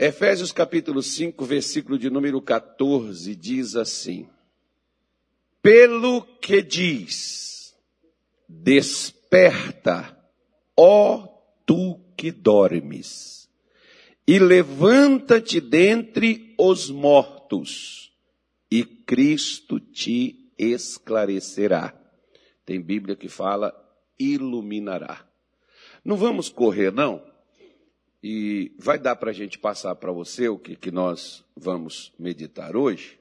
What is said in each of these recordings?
Efésios capítulo 5, versículo de número 14, diz assim: Pelo que diz, desperta, ó tu que dormes, e levanta-te dentre os mortos, e Cristo te esclarecerá. Tem Bíblia que fala iluminará. Não vamos correr, não? E vai dar para a gente passar para você o que, que nós vamos meditar hoje,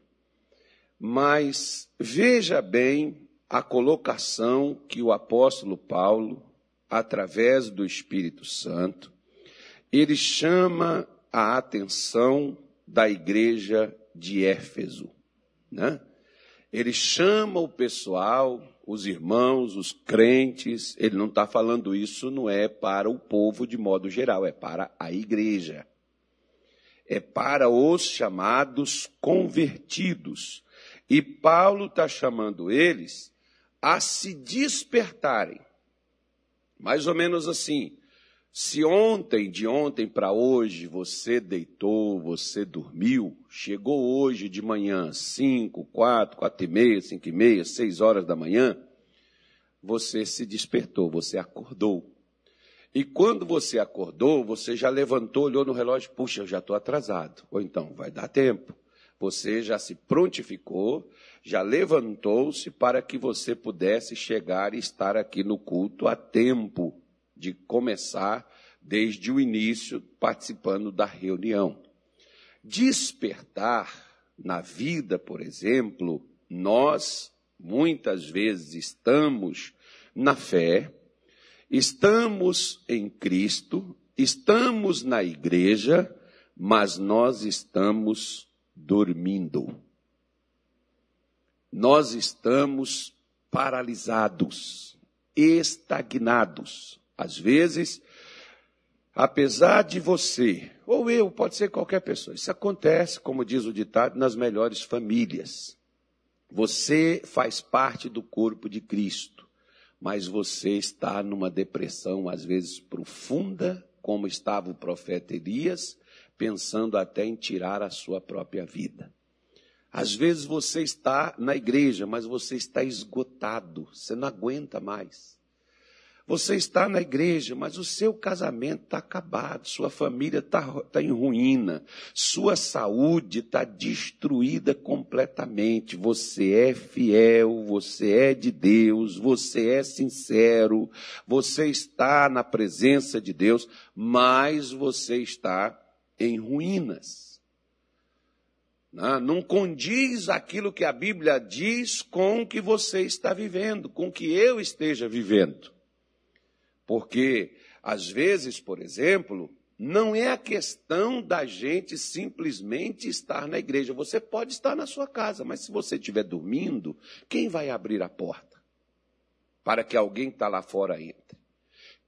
mas veja bem a colocação que o apóstolo Paulo, através do Espírito Santo, ele chama a atenção da igreja de Éfeso. Né? Ele chama o pessoal os irmãos, os crentes, ele não está falando isso, não é para o povo de modo geral, é para a igreja. É para os chamados convertidos. E Paulo está chamando eles a se despertarem. Mais ou menos assim. Se ontem, de ontem para hoje, você deitou, você dormiu, chegou hoje de manhã, 5, 4, 4 e meia, 5 e meia, 6 horas da manhã, você se despertou, você acordou. E quando você acordou, você já levantou, olhou no relógio, puxa, eu já estou atrasado. Ou então, vai dar tempo. Você já se prontificou, já levantou-se para que você pudesse chegar e estar aqui no culto a tempo de começar desde o início participando da reunião. Despertar na vida, por exemplo, nós muitas vezes estamos na fé, estamos em Cristo, estamos na igreja, mas nós estamos dormindo. Nós estamos paralisados, estagnados. Às vezes, apesar de você, ou eu, pode ser qualquer pessoa, isso acontece, como diz o ditado, nas melhores famílias. Você faz parte do corpo de Cristo, mas você está numa depressão, às vezes profunda, como estava o profeta Elias, pensando até em tirar a sua própria vida. Às vezes você está na igreja, mas você está esgotado, você não aguenta mais. Você está na igreja, mas o seu casamento está acabado, sua família está tá em ruína, sua saúde está destruída completamente. Você é fiel, você é de Deus, você é sincero, você está na presença de Deus, mas você está em ruínas. Né? Não condiz aquilo que a Bíblia diz com o que você está vivendo, com o que eu esteja vivendo. Porque, às vezes, por exemplo, não é a questão da gente simplesmente estar na igreja. Você pode estar na sua casa, mas se você estiver dormindo, quem vai abrir a porta? Para que alguém que está lá fora entre.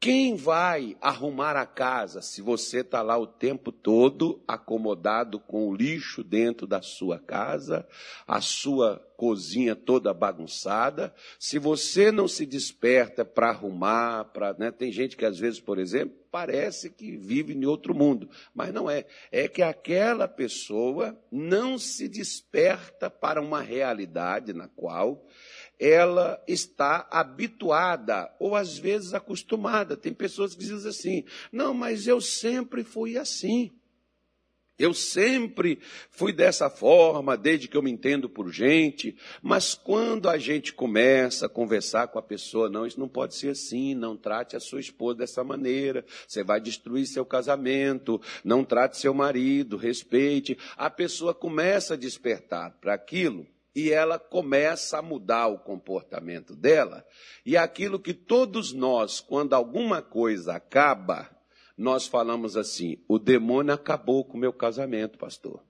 Quem vai arrumar a casa se você está lá o tempo todo acomodado com o lixo dentro da sua casa, a sua cozinha toda bagunçada? Se você não se desperta para arrumar, para, né? tem gente que às vezes, por exemplo, parece que vive em outro mundo, mas não é. É que aquela pessoa não se desperta para uma realidade na qual ela está habituada ou às vezes acostumada. Tem pessoas que dizem assim: não, mas eu sempre fui assim. Eu sempre fui dessa forma, desde que eu me entendo por gente, mas quando a gente começa a conversar com a pessoa, não, isso não pode ser assim, não trate a sua esposa dessa maneira, você vai destruir seu casamento, não trate seu marido, respeite. A pessoa começa a despertar para aquilo e ela começa a mudar o comportamento dela, e aquilo que todos nós, quando alguma coisa acaba, nós falamos assim: o demônio acabou com o meu casamento, pastor.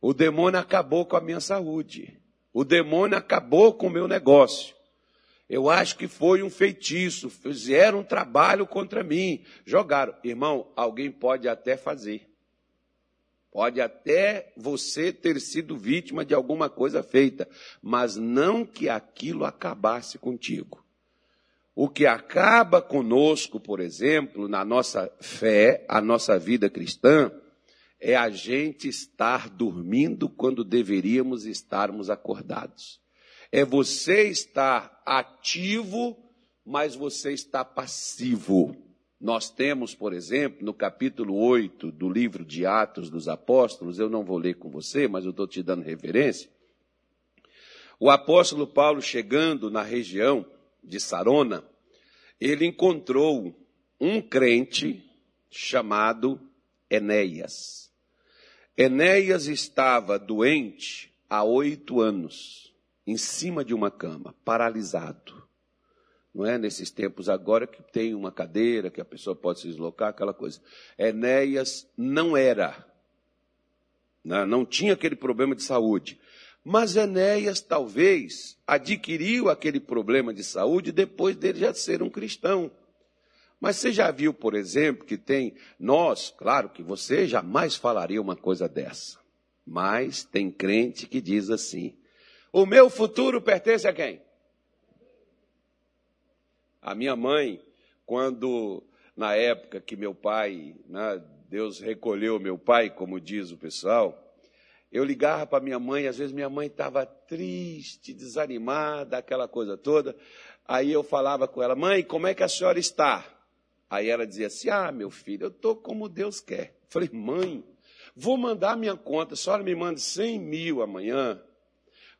O demônio acabou com a minha saúde. O demônio acabou com o meu negócio. Eu acho que foi um feitiço, fizeram um trabalho contra mim, jogaram. Irmão, alguém pode até fazer. Pode até você ter sido vítima de alguma coisa feita, mas não que aquilo acabasse contigo. O que acaba conosco, por exemplo, na nossa fé, a nossa vida cristã, é a gente estar dormindo quando deveríamos estarmos acordados. É você estar ativo, mas você está passivo. Nós temos, por exemplo, no capítulo 8 do livro de Atos dos Apóstolos, eu não vou ler com você, mas eu estou te dando referência. O apóstolo Paulo, chegando na região de Sarona, ele encontrou um crente chamado Enéas. Enéas estava doente há oito anos, em cima de uma cama, paralisado não é nesses tempos agora que tem uma cadeira que a pessoa pode se deslocar, aquela coisa. Enéas não era, não, né, não tinha aquele problema de saúde. Mas Enéas talvez adquiriu aquele problema de saúde depois dele já ser um cristão. Mas você já viu, por exemplo, que tem nós, claro que você jamais falaria uma coisa dessa. Mas tem crente que diz assim: o meu futuro pertence a quem? A minha mãe, quando, na época que meu pai, né, Deus recolheu meu pai, como diz o pessoal, eu ligava para minha mãe, às vezes minha mãe estava triste, desanimada, aquela coisa toda. Aí eu falava com ela, mãe, como é que a senhora está? Aí ela dizia assim, ah, meu filho, eu estou como Deus quer. Eu falei, mãe, vou mandar minha conta, a senhora me manda 100 mil amanhã.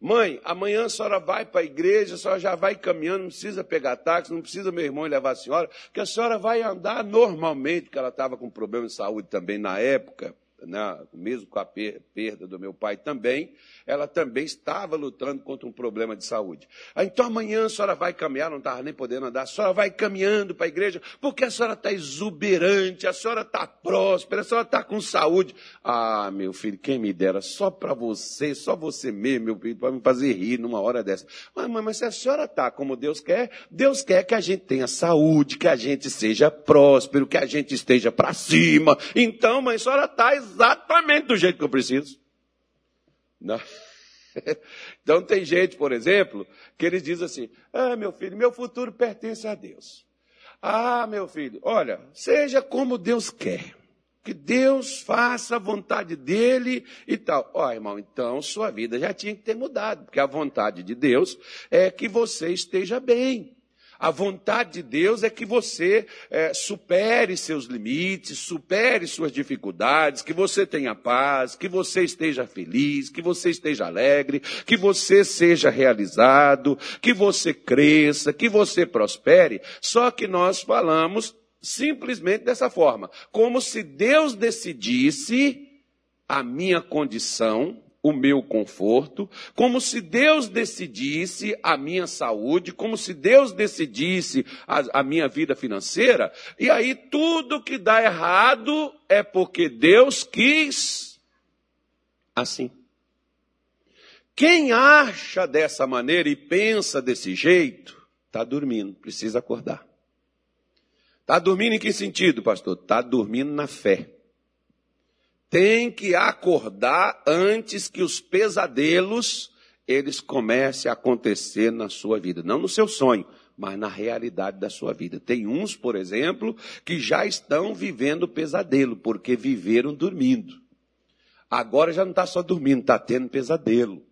Mãe, amanhã a senhora vai para a igreja, a senhora já vai caminhando, não precisa pegar táxi, não precisa meu irmão levar a senhora, que a senhora vai andar normalmente, porque ela estava com problema de saúde também na época né, mesmo com a perda do meu pai também, ela também estava lutando contra um problema de saúde. Ah, então amanhã a senhora vai caminhar, não estava nem podendo andar, a senhora vai caminhando para a igreja, porque a senhora está exuberante, a senhora está próspera, a senhora está com saúde. Ah, meu filho, quem me dera, só para você, só você mesmo, meu filho, para me fazer rir numa hora dessa. Mas, mãe, mas se a senhora está como Deus quer, Deus quer que a gente tenha saúde, que a gente seja próspero, que a gente esteja para cima. Então, mãe, a senhora está do jeito que eu preciso. Não. Então tem gente, por exemplo, que eles dizem assim: Ah, meu filho, meu futuro pertence a Deus. Ah, meu filho, olha, seja como Deus quer. Que Deus faça a vontade dele e tal. Ó, oh, irmão, então sua vida já tinha que ter mudado, porque a vontade de Deus é que você esteja bem. A vontade de Deus é que você é, supere seus limites, supere suas dificuldades, que você tenha paz, que você esteja feliz, que você esteja alegre, que você seja realizado, que você cresça, que você prospere. Só que nós falamos simplesmente dessa forma, como se Deus decidisse a minha condição o meu conforto, como se Deus decidisse a minha saúde, como se Deus decidisse a, a, minha vida financeira, e aí tudo que dá errado é porque Deus quis assim. Quem acha dessa maneira e pensa desse jeito, está dormindo, precisa acordar. Está dormindo em que sentido, pastor? Está dormindo na fé tem que acordar antes que os pesadelos eles comecem a acontecer na sua vida, não no seu sonho, mas na realidade da sua vida. Tem uns, por exemplo, que já estão vivendo pesadelo, porque viveram dormindo. Agora já não está só dormindo, está tendo pesadelo.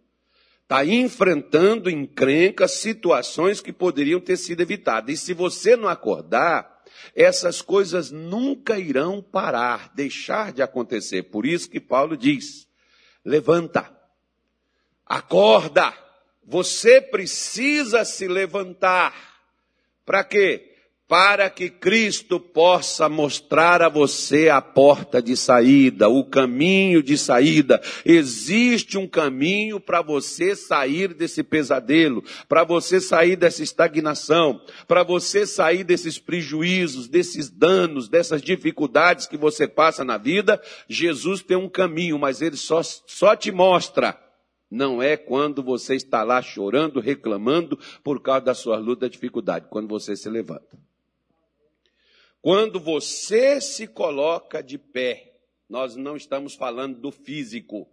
Está enfrentando encrencas, situações que poderiam ter sido evitadas. E se você não acordar, essas coisas nunca irão parar, deixar de acontecer. Por isso que Paulo diz: levanta, acorda, você precisa se levantar. Para quê? Para que Cristo possa mostrar a você a porta de saída, o caminho de saída. Existe um caminho para você sair desse pesadelo, para você sair dessa estagnação, para você sair desses prejuízos, desses danos, dessas dificuldades que você passa na vida. Jesus tem um caminho, mas ele só, só te mostra. Não é quando você está lá chorando, reclamando por causa da sua luta, dificuldade, quando você se levanta. Quando você se coloca de pé, nós não estamos falando do físico.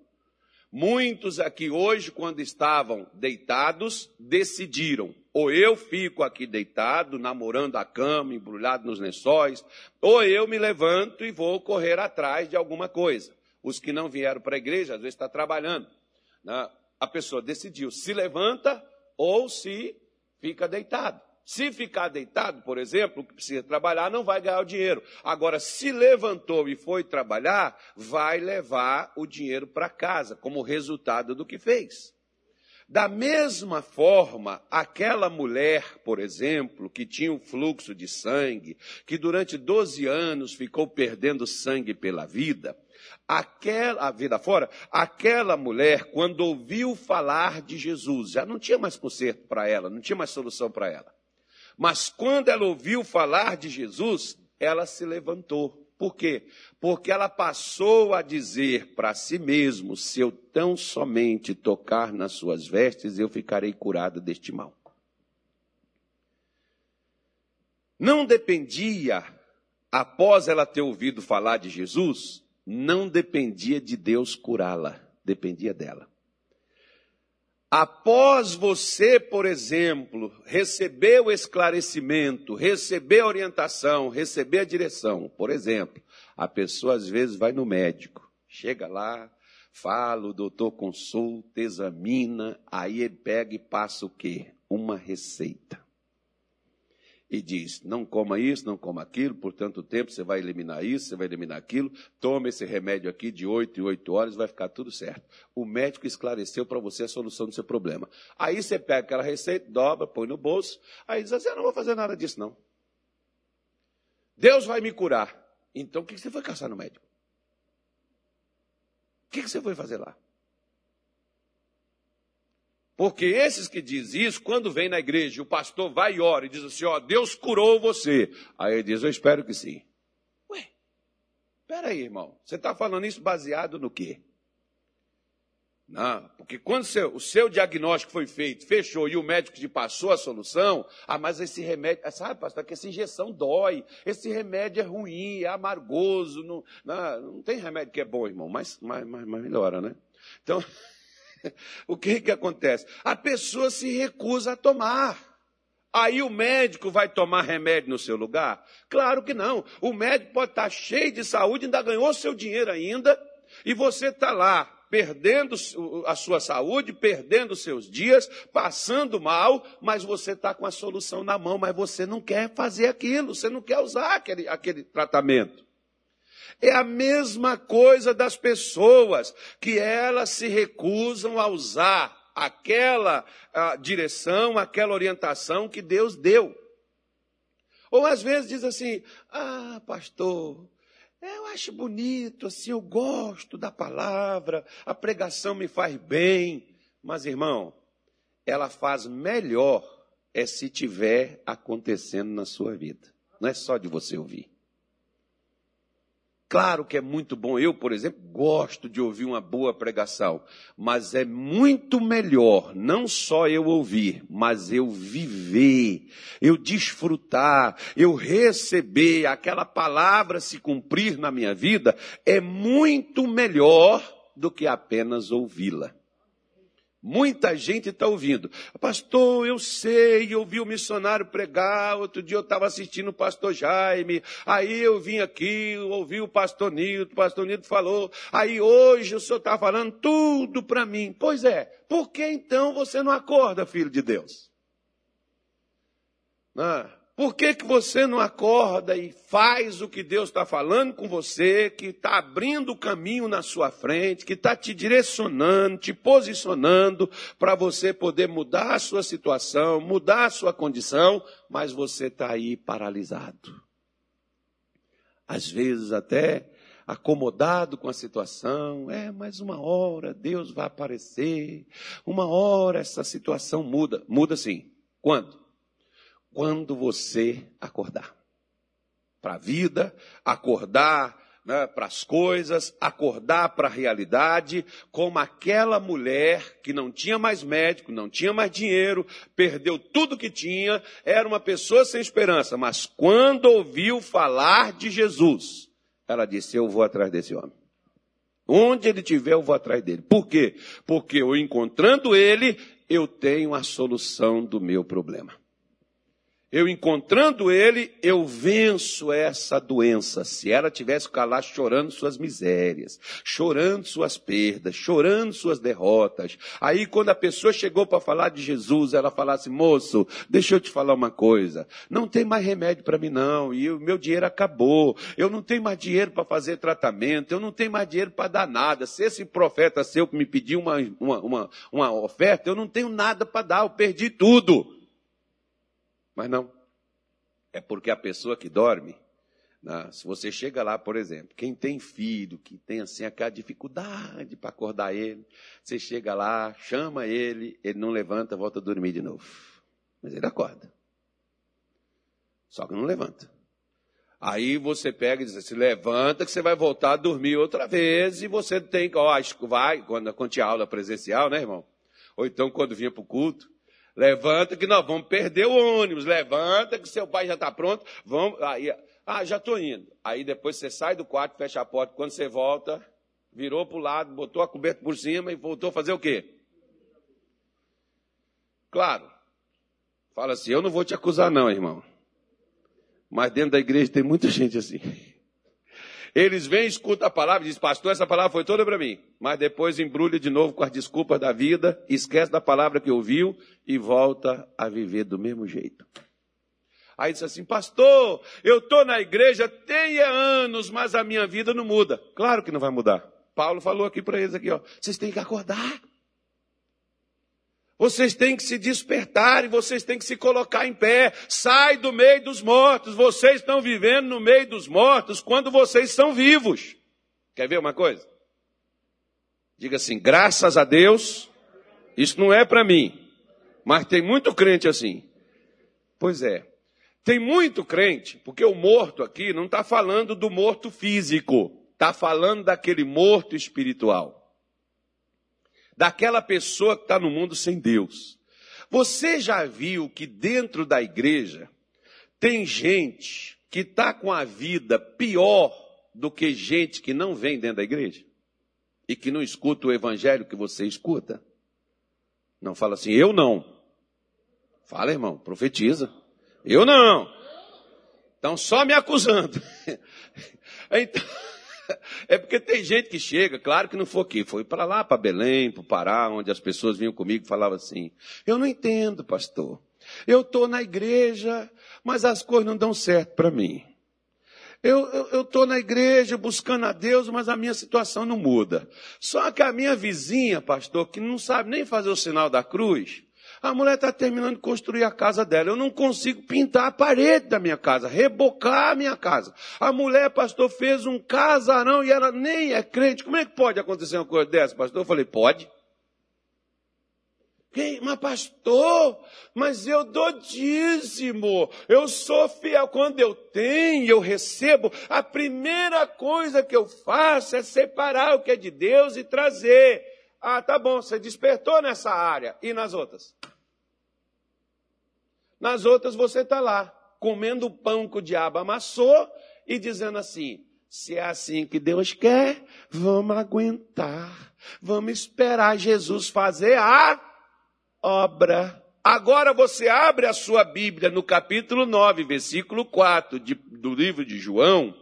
Muitos aqui hoje, quando estavam deitados, decidiram: ou eu fico aqui deitado, namorando a cama, embrulhado nos lençóis, ou eu me levanto e vou correr atrás de alguma coisa. Os que não vieram para a igreja, às vezes está trabalhando. Né? A pessoa decidiu se levanta ou se fica deitado. Se ficar deitado, por exemplo, que precisa trabalhar, não vai ganhar o dinheiro. Agora, se levantou e foi trabalhar, vai levar o dinheiro para casa, como resultado do que fez. Da mesma forma, aquela mulher, por exemplo, que tinha um fluxo de sangue, que durante 12 anos ficou perdendo sangue pela vida, aquela a vida fora, aquela mulher, quando ouviu falar de Jesus, já não tinha mais conserto para ela, não tinha mais solução para ela. Mas quando ela ouviu falar de Jesus, ela se levantou. Por quê? Porque ela passou a dizer para si mesmo: se eu tão somente tocar nas suas vestes, eu ficarei curada deste mal. Não dependia, após ela ter ouvido falar de Jesus, não dependia de Deus curá-la, dependia dela. Após você, por exemplo, receber o esclarecimento, receber a orientação, receber a direção, por exemplo, a pessoa às vezes vai no médico, chega lá, fala, o doutor consulta, examina, aí ele pega e passa o quê? Uma receita e diz: não coma isso, não coma aquilo, por tanto tempo você vai eliminar isso, você vai eliminar aquilo, toma esse remédio aqui de 8 em 8 horas, vai ficar tudo certo. O médico esclareceu para você a solução do seu problema. Aí você pega aquela receita, dobra, põe no bolso, aí diz assim: eu não vou fazer nada disso, não. Deus vai me curar. Então o que você foi caçar no médico? O que você foi fazer lá? Porque esses que dizem isso, quando vem na igreja, o pastor vai e ora e diz assim: Ó, Deus curou você. Aí ele diz: Eu espero que sim. Ué, peraí, irmão, você está falando isso baseado no quê? Não, porque quando o seu diagnóstico foi feito, fechou e o médico te passou a solução, ah, mas esse remédio, sabe, pastor, que essa injeção dói, esse remédio é ruim, é amargoso, não, não, não tem remédio que é bom, irmão, mas, mas, mas melhora, né? Então, o que, que acontece? A pessoa se recusa a tomar. Aí o médico vai tomar remédio no seu lugar? Claro que não. O médico pode estar cheio de saúde, ainda ganhou seu dinheiro ainda, e você está lá perdendo a sua saúde, perdendo seus dias, passando mal, mas você está com a solução na mão, mas você não quer fazer aquilo, você não quer usar aquele, aquele tratamento. É a mesma coisa das pessoas, que elas se recusam a usar aquela a, direção, aquela orientação que Deus deu. Ou às vezes diz assim: ah, pastor, eu acho bonito, assim, eu gosto da palavra, a pregação me faz bem. Mas, irmão, ela faz melhor é se tiver acontecendo na sua vida. Não é só de você ouvir. Claro que é muito bom. Eu, por exemplo, gosto de ouvir uma boa pregação, mas é muito melhor não só eu ouvir, mas eu viver, eu desfrutar, eu receber aquela palavra se cumprir na minha vida, é muito melhor do que apenas ouvi-la. Muita gente está ouvindo. Pastor, eu sei, eu vi o missionário pregar, outro dia eu estava assistindo o pastor Jaime, aí eu vim aqui, ouvi o pastor Nilton, o pastor Nilton falou, aí hoje o senhor está falando tudo para mim. Pois é, por que então você não acorda, filho de Deus? Ah, por que, que você não acorda e faz o que Deus está falando com você, que está abrindo o caminho na sua frente, que está te direcionando, te posicionando para você poder mudar a sua situação, mudar a sua condição, mas você está aí paralisado. Às vezes até acomodado com a situação, é, mas uma hora Deus vai aparecer, uma hora essa situação muda. Muda sim. Quando? Quando você acordar. Para a vida, acordar né, para as coisas, acordar para a realidade, como aquela mulher que não tinha mais médico, não tinha mais dinheiro, perdeu tudo que tinha, era uma pessoa sem esperança, mas quando ouviu falar de Jesus, ela disse: Eu vou atrás desse homem. Onde ele estiver, eu vou atrás dele. Por quê? Porque eu encontrando ele, eu tenho a solução do meu problema. Eu encontrando ele, eu venço essa doença. Se ela tivesse que lá chorando suas misérias, chorando suas perdas, chorando suas derrotas. Aí quando a pessoa chegou para falar de Jesus, ela falasse, moço, deixa eu te falar uma coisa. Não tem mais remédio para mim não, e o meu dinheiro acabou. Eu não tenho mais dinheiro para fazer tratamento, eu não tenho mais dinheiro para dar nada. Se esse profeta seu me pediu uma, uma, uma, uma oferta, eu não tenho nada para dar, eu perdi tudo. Mas não. É porque a pessoa que dorme, né, se você chega lá, por exemplo, quem tem filho, que tem assim aquela dificuldade para acordar ele, você chega lá, chama ele, ele não levanta, volta a dormir de novo. Mas ele acorda. Só que não levanta. Aí você pega e diz assim, levanta que você vai voltar a dormir outra vez e você tem que, ó, vai, quando, quando tinha aula presencial, né, irmão? Ou então quando vinha para o culto, Levanta que nós vamos perder o ônibus. Levanta que seu pai já está pronto. Vamos. Aí, ah, já estou indo. Aí depois você sai do quarto, fecha a porta. Quando você volta, virou para o lado, botou a coberta por cima e voltou a fazer o quê? Claro. Fala assim, eu não vou te acusar não, irmão. Mas dentro da igreja tem muita gente assim. Eles vêm, escutam a palavra dizem, pastor, essa palavra foi toda para mim. Mas depois embrulha de novo com as desculpas da vida, esquece da palavra que ouviu e volta a viver do mesmo jeito. Aí diz assim, pastor, eu estou na igreja tem anos, mas a minha vida não muda. Claro que não vai mudar. Paulo falou aqui para eles aqui, ó, vocês têm que acordar. Vocês têm que se despertar e vocês têm que se colocar em pé. Sai do meio dos mortos. Vocês estão vivendo no meio dos mortos quando vocês são vivos. Quer ver uma coisa? Diga assim: graças a Deus, isso não é para mim. Mas tem muito crente assim. Pois é. Tem muito crente, porque o morto aqui não está falando do morto físico, está falando daquele morto espiritual daquela pessoa que está no mundo sem Deus. Você já viu que dentro da igreja tem gente que está com a vida pior do que gente que não vem dentro da igreja? E que não escuta o evangelho que você escuta? Não fala assim, eu não. Fala, irmão, profetiza. Eu não. Então só me acusando. Então, é porque tem gente que chega, claro que não foi aqui, foi para lá, para Belém, para o Pará, onde as pessoas vinham comigo e falavam assim: Eu não entendo, pastor. Eu estou na igreja, mas as coisas não dão certo para mim. Eu estou na igreja buscando a Deus, mas a minha situação não muda. Só que a minha vizinha, pastor, que não sabe nem fazer o sinal da cruz, a mulher está terminando de construir a casa dela. Eu não consigo pintar a parede da minha casa, rebocar a minha casa. A mulher, pastor, fez um casarão e ela nem é crente. Como é que pode acontecer uma coisa dessa, pastor? Eu falei, pode. Quem? Mas pastor, mas eu dou dízimo, eu sou fiel. Quando eu tenho, eu recebo, a primeira coisa que eu faço é separar o que é de Deus e trazer. Ah, tá bom, você despertou nessa área. E nas outras? Nas outras você está lá, comendo o pão que o diabo amassou e dizendo assim: se é assim que Deus quer, vamos aguentar, vamos esperar Jesus fazer a obra. Agora você abre a sua Bíblia no capítulo 9, versículo 4 de, do livro de João.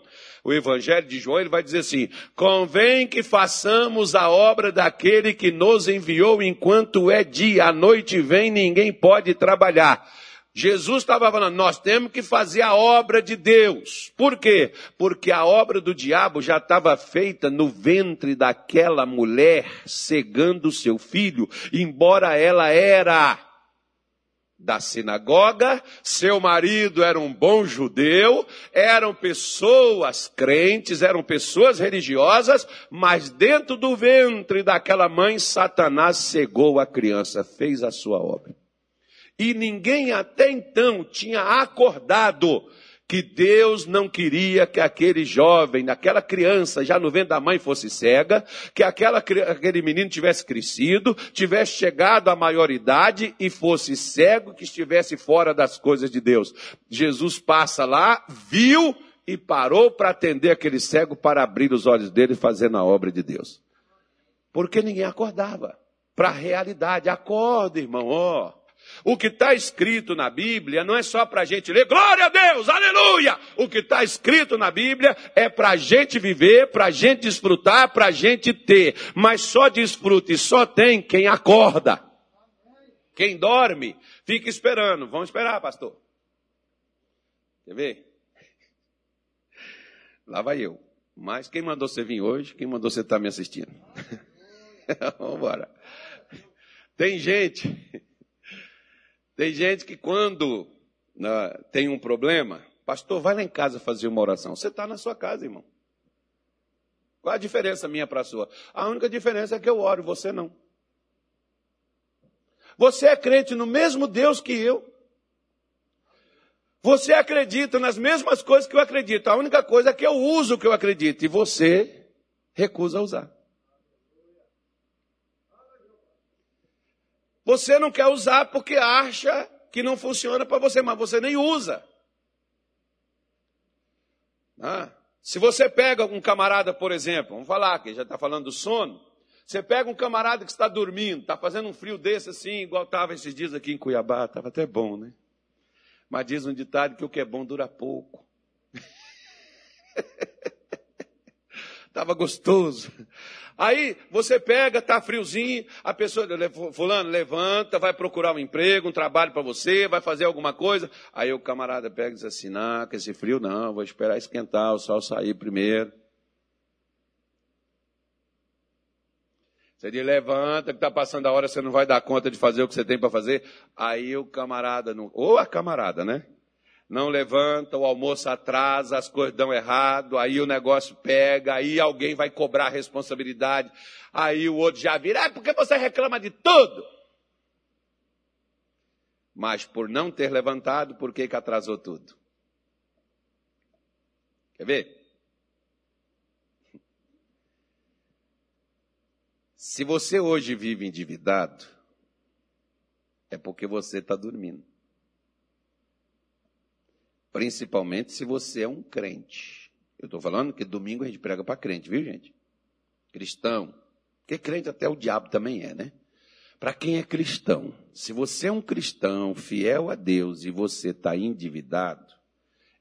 O Evangelho de João, ele vai dizer assim: convém que façamos a obra daquele que nos enviou enquanto é dia, a noite vem, ninguém pode trabalhar. Jesus estava falando, nós temos que fazer a obra de Deus. Por quê? Porque a obra do diabo já estava feita no ventre daquela mulher cegando seu filho, embora ela era da sinagoga, seu marido era um bom judeu, eram pessoas crentes, eram pessoas religiosas, mas dentro do ventre daquela mãe, Satanás cegou a criança, fez a sua obra. E ninguém até então tinha acordado que Deus não queria que aquele jovem, aquela criança, já no ventre da mãe fosse cega, que aquela, aquele menino tivesse crescido, tivesse chegado à maioridade e fosse cego, que estivesse fora das coisas de Deus. Jesus passa lá, viu e parou para atender aquele cego para abrir os olhos dele fazendo a obra de Deus. Porque ninguém acordava para a realidade. Acorda, irmão, ó. O que está escrito na Bíblia não é só para a gente ler, glória a Deus, aleluia! O que está escrito na Bíblia é para a gente viver, para a gente desfrutar, para a gente ter. Mas só desfruta e só tem quem acorda. Quem dorme, fica esperando. Vamos esperar, pastor. Quer ver? Lá vai eu. Mas quem mandou você vir hoje? Quem mandou você estar tá me assistindo? Vamos embora. Tem gente tem gente que quando né, tem um problema, pastor, vai lá em casa fazer uma oração. Você está na sua casa, irmão. Qual a diferença minha para a sua? A única diferença é que eu oro, você não. Você é crente no mesmo Deus que eu. Você acredita nas mesmas coisas que eu acredito. A única coisa é que eu uso o que eu acredito e você recusa usar. Você não quer usar porque acha que não funciona para você, mas você nem usa. Ah, se você pega um camarada, por exemplo, vamos falar que já está falando do sono. Você pega um camarada que está dormindo, está fazendo um frio desse assim, igual estava esses dias aqui em Cuiabá, estava até bom, né? Mas diz um ditado que o que é bom dura pouco. Estava gostoso. Aí você pega, tá friozinho, a pessoa, fulano, levanta, vai procurar um emprego, um trabalho para você, vai fazer alguma coisa. Aí o camarada pega e diz assim, não, com esse frio não, vou esperar esquentar, o sol sair primeiro. Você diz, levanta, que está passando a hora, você não vai dar conta de fazer o que você tem para fazer. Aí o camarada, não, ou a camarada, né? Não levanta, o almoço atrasa, as coisas dão errado, aí o negócio pega, aí alguém vai cobrar a responsabilidade, aí o outro já vira, é porque você reclama de tudo. Mas por não ter levantado, por que, que atrasou tudo? Quer ver? Se você hoje vive endividado, é porque você está dormindo. Principalmente se você é um crente. Eu estou falando que domingo a gente prega para crente, viu, gente? Cristão. Porque crente até o diabo também é, né? Para quem é cristão, se você é um cristão fiel a Deus e você está endividado,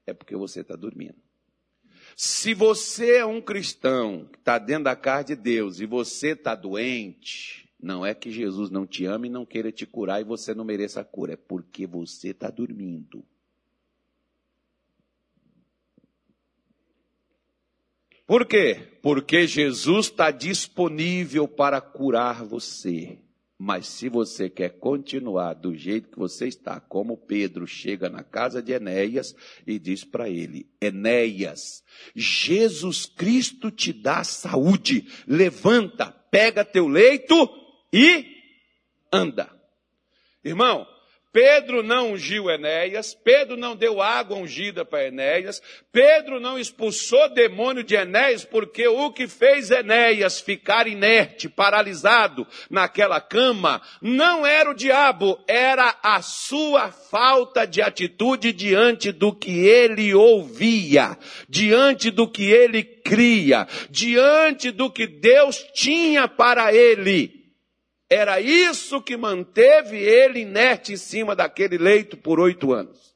é porque você está dormindo. Se você é um cristão que está dentro da casa de Deus e você está doente, não é que Jesus não te ama e não queira te curar e você não mereça a cura, é porque você está dormindo. Por quê? Porque Jesus está disponível para curar você. Mas se você quer continuar do jeito que você está, como Pedro chega na casa de Enéas e diz para ele: Enéas, Jesus Cristo te dá saúde, levanta, pega teu leito e anda. Irmão, Pedro não ungiu Enéas, Pedro não deu água ungida para Enéas, Pedro não expulsou demônio de Enéas, porque o que fez Enéas ficar inerte, paralisado naquela cama, não era o diabo, era a sua falta de atitude diante do que ele ouvia, diante do que ele cria, diante do que Deus tinha para ele. Era isso que manteve ele inerte em cima daquele leito por oito anos.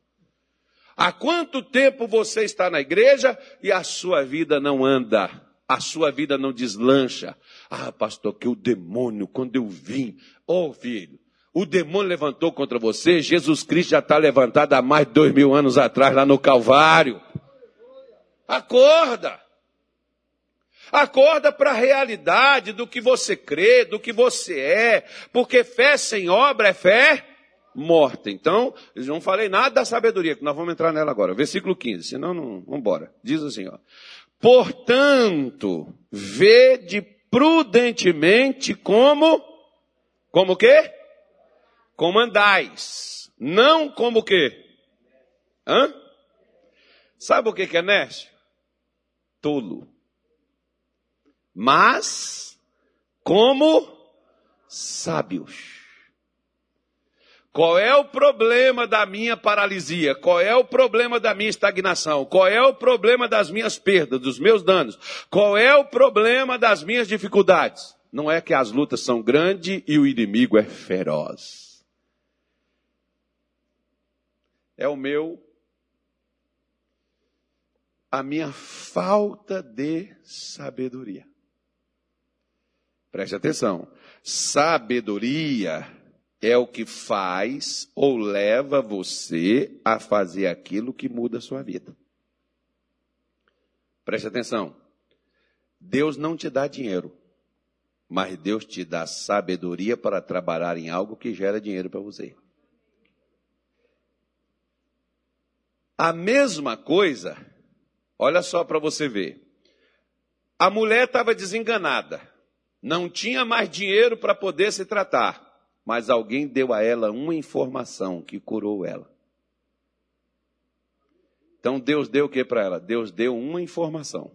Há quanto tempo você está na igreja e a sua vida não anda? A sua vida não deslancha? Ah, pastor, que o demônio, quando eu vim, oh filho, o demônio levantou contra você, Jesus Cristo já está levantado há mais de dois mil anos atrás lá no Calvário. Acorda! Acorda para a realidade do que você crê, do que você é, porque fé sem obra é fé morta. Então, eu não falei nada da sabedoria, que nós vamos entrar nela agora. Versículo 15, senão não, vamos embora. Diz assim, ó. Portanto, vede prudentemente como, como que? Como andais. Não como que? Hã? Sabe o que é neste? Tolo mas como sábios. Qual é o problema da minha paralisia? Qual é o problema da minha estagnação? Qual é o problema das minhas perdas, dos meus danos? Qual é o problema das minhas dificuldades? Não é que as lutas são grandes e o inimigo é feroz. é o meu a minha falta de sabedoria. Preste atenção. Sabedoria é o que faz ou leva você a fazer aquilo que muda a sua vida. Preste atenção. Deus não te dá dinheiro, mas Deus te dá sabedoria para trabalhar em algo que gera dinheiro para você. A mesma coisa, olha só para você ver. A mulher estava desenganada, não tinha mais dinheiro para poder se tratar, mas alguém deu a ela uma informação que curou ela. Então Deus deu o que para ela? Deus deu uma informação.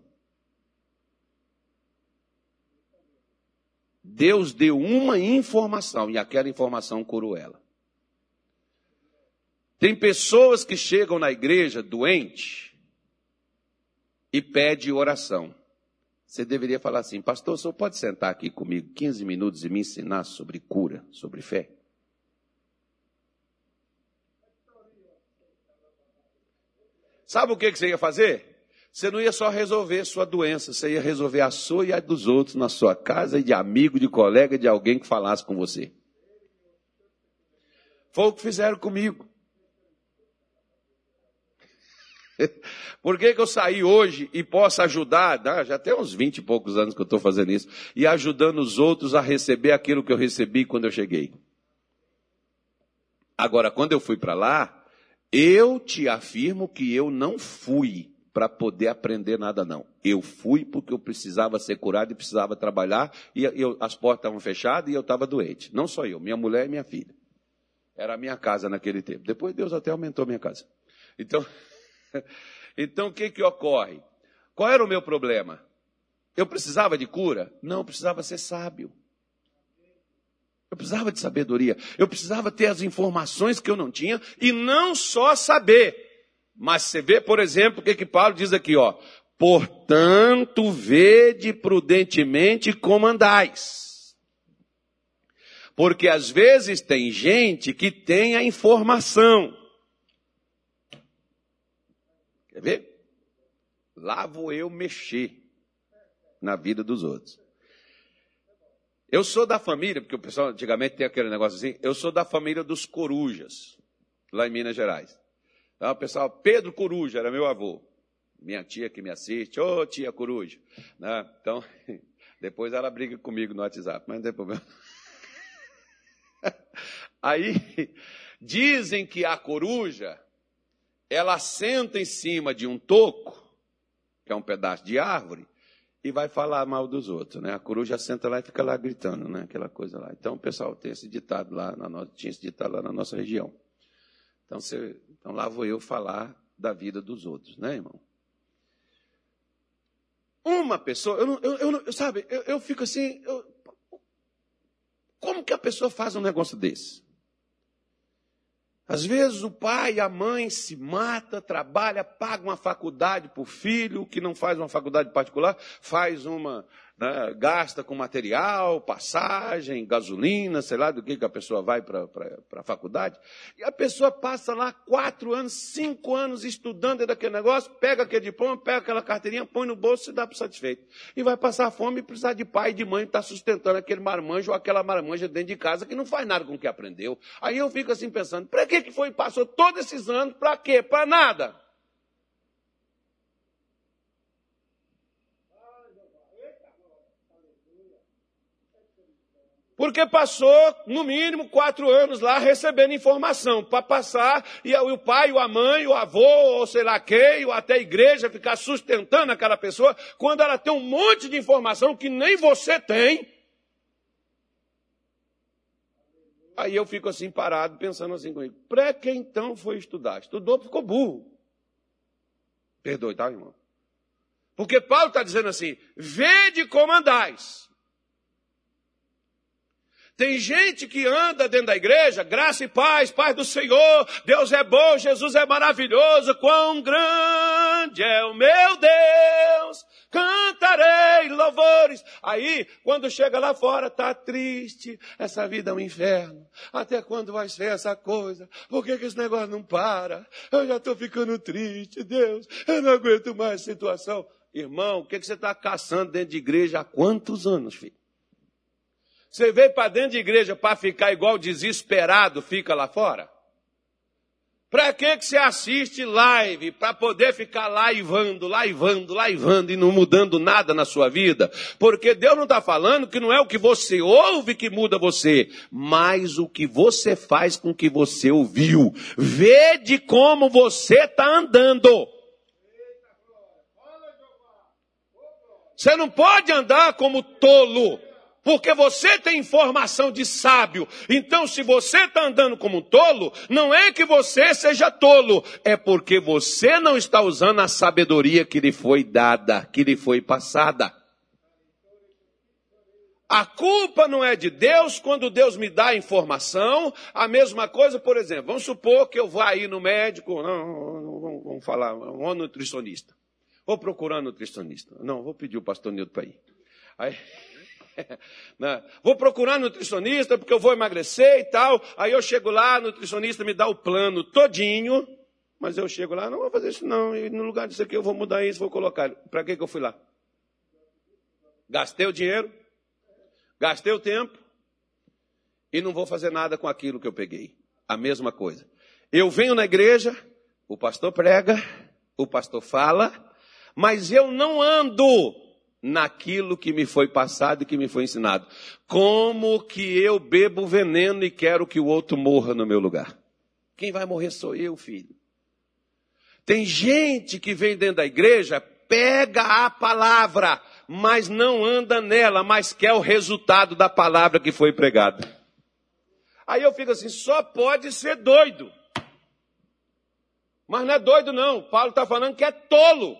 Deus deu uma informação e aquela informação curou ela. Tem pessoas que chegam na igreja doente e pede oração. Você deveria falar assim, pastor, senhor pode sentar aqui comigo 15 minutos e me ensinar sobre cura, sobre fé? Sabe o que você ia fazer? Você não ia só resolver sua doença, você ia resolver a sua e a dos outros na sua casa e de amigo, de colega, de alguém que falasse com você. Foi o que fizeram comigo. Por que, que eu saí hoje e posso ajudar? Ah, já tem uns vinte e poucos anos que eu estou fazendo isso. E ajudando os outros a receber aquilo que eu recebi quando eu cheguei. Agora, quando eu fui para lá, eu te afirmo que eu não fui para poder aprender nada, não. Eu fui porque eu precisava ser curado e precisava trabalhar, e eu, as portas estavam fechadas e eu estava doente. Não só eu, minha mulher e minha filha. Era a minha casa naquele tempo. Depois Deus até aumentou minha casa. Então, Então o que que ocorre? Qual era o meu problema? Eu precisava de cura? Não, eu precisava ser sábio. Eu precisava de sabedoria. Eu precisava ter as informações que eu não tinha e não só saber. Mas você vê, por exemplo, o que que Paulo diz aqui, ó. Portanto, vede prudentemente como andais. Porque às vezes tem gente que tem a informação, Quer ver? Lá vou eu mexer na vida dos outros. Eu sou da família, porque o pessoal antigamente tem aquele negócio assim, eu sou da família dos corujas, lá em Minas Gerais. Então, o pessoal, Pedro Coruja era meu avô. Minha tia que me assiste, ô oh, tia Coruja. Né? Então, depois ela briga comigo no WhatsApp, mas não tem problema. Aí, dizem que a coruja ela senta em cima de um toco, que é um pedaço de árvore, e vai falar mal dos outros, né? A coruja senta lá e fica lá gritando, né? Aquela coisa lá. Então, pessoal, tem esse ditado lá na nossa, tinha esse ditado lá na nossa região. Então, você, então lá vou eu falar da vida dos outros, né, irmão? Uma pessoa, eu, não, eu, eu, eu sabe, eu, eu fico assim, eu, como que a pessoa faz um negócio desse? Às vezes o pai e a mãe se mata, trabalha, paga uma faculdade para o filho, que não faz uma faculdade particular, faz uma né, gasta com material, passagem, gasolina, sei lá do que, que a pessoa vai para a faculdade. E a pessoa passa lá quatro anos, cinco anos estudando daquele negócio, pega aquele diploma, pega aquela carteirinha, põe no bolso e dá para satisfeito. E vai passar fome e precisar de pai e de mãe estar tá sustentando aquele marmanjo ou aquela marmanja dentro de casa que não faz nada com o que aprendeu. Aí eu fico assim pensando, para que, que foi, passou todos esses anos, para quê? Para nada. Porque passou, no mínimo, quatro anos lá recebendo informação para passar, e o pai, a mãe, o avô, ou sei lá quem, ou até a igreja ficar sustentando aquela pessoa, quando ela tem um monte de informação que nem você tem. Aí eu fico assim parado, pensando assim comigo, para que então foi estudar? Estudou, ficou burro. Perdoe, tá, irmão? Porque Paulo está dizendo assim, vede como andais. Tem gente que anda dentro da igreja, graça e paz, paz do Senhor, Deus é bom, Jesus é maravilhoso, quão grande é o meu Deus, cantarei louvores. Aí, quando chega lá fora, tá triste, essa vida é um inferno. Até quando vai ser essa coisa? Por que, que esse negócio não para? Eu já estou ficando triste, Deus, eu não aguento mais a situação. Irmão, o que, que você está caçando dentro de igreja há quantos anos, filho? Você veio para dentro de igreja para ficar igual desesperado fica lá fora? Para que, que você assiste live? Para poder ficar laivando, laivando, laivando e não mudando nada na sua vida? Porque Deus não está falando que não é o que você ouve que muda você, mas o que você faz com o que você ouviu. Vê de como você está andando. Você não pode andar como tolo. Porque você tem informação de sábio. Então, se você está andando como tolo, não é que você seja tolo, é porque você não está usando a sabedoria que lhe foi dada, que lhe foi passada. A culpa não é de Deus quando Deus me dá informação. A mesma coisa, por exemplo, vamos supor que eu vá ir no médico, não, vamos falar, um nutricionista. Vou procurar um nutricionista. Não, vou pedir o pastor Nildo para ir. Aí? Vou procurar nutricionista porque eu vou emagrecer e tal. Aí eu chego lá, nutricionista me dá o plano todinho. Mas eu chego lá, não vou fazer isso não. E no lugar disso aqui eu vou mudar isso, vou colocar. Para que, que eu fui lá? Gastei o dinheiro, gastei o tempo e não vou fazer nada com aquilo que eu peguei. A mesma coisa. Eu venho na igreja, o pastor prega, o pastor fala, mas eu não ando naquilo que me foi passado e que me foi ensinado. Como que eu bebo veneno e quero que o outro morra no meu lugar? Quem vai morrer sou eu, filho. Tem gente que vem dentro da igreja, pega a palavra, mas não anda nela, mas quer o resultado da palavra que foi pregada. Aí eu fico assim, só pode ser doido. Mas não é doido não. Paulo está falando que é tolo.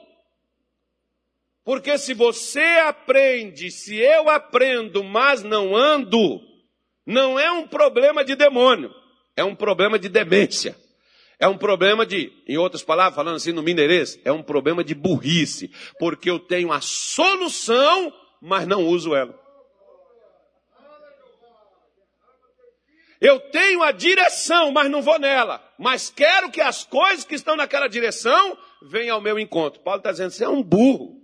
Porque se você aprende, se eu aprendo, mas não ando, não é um problema de demônio, é um problema de demência. É um problema de, em outras palavras, falando assim no mineirês, é um problema de burrice, porque eu tenho a solução, mas não uso ela. Eu tenho a direção, mas não vou nela. Mas quero que as coisas que estão naquela direção venham ao meu encontro. Paulo está dizendo, você é um burro.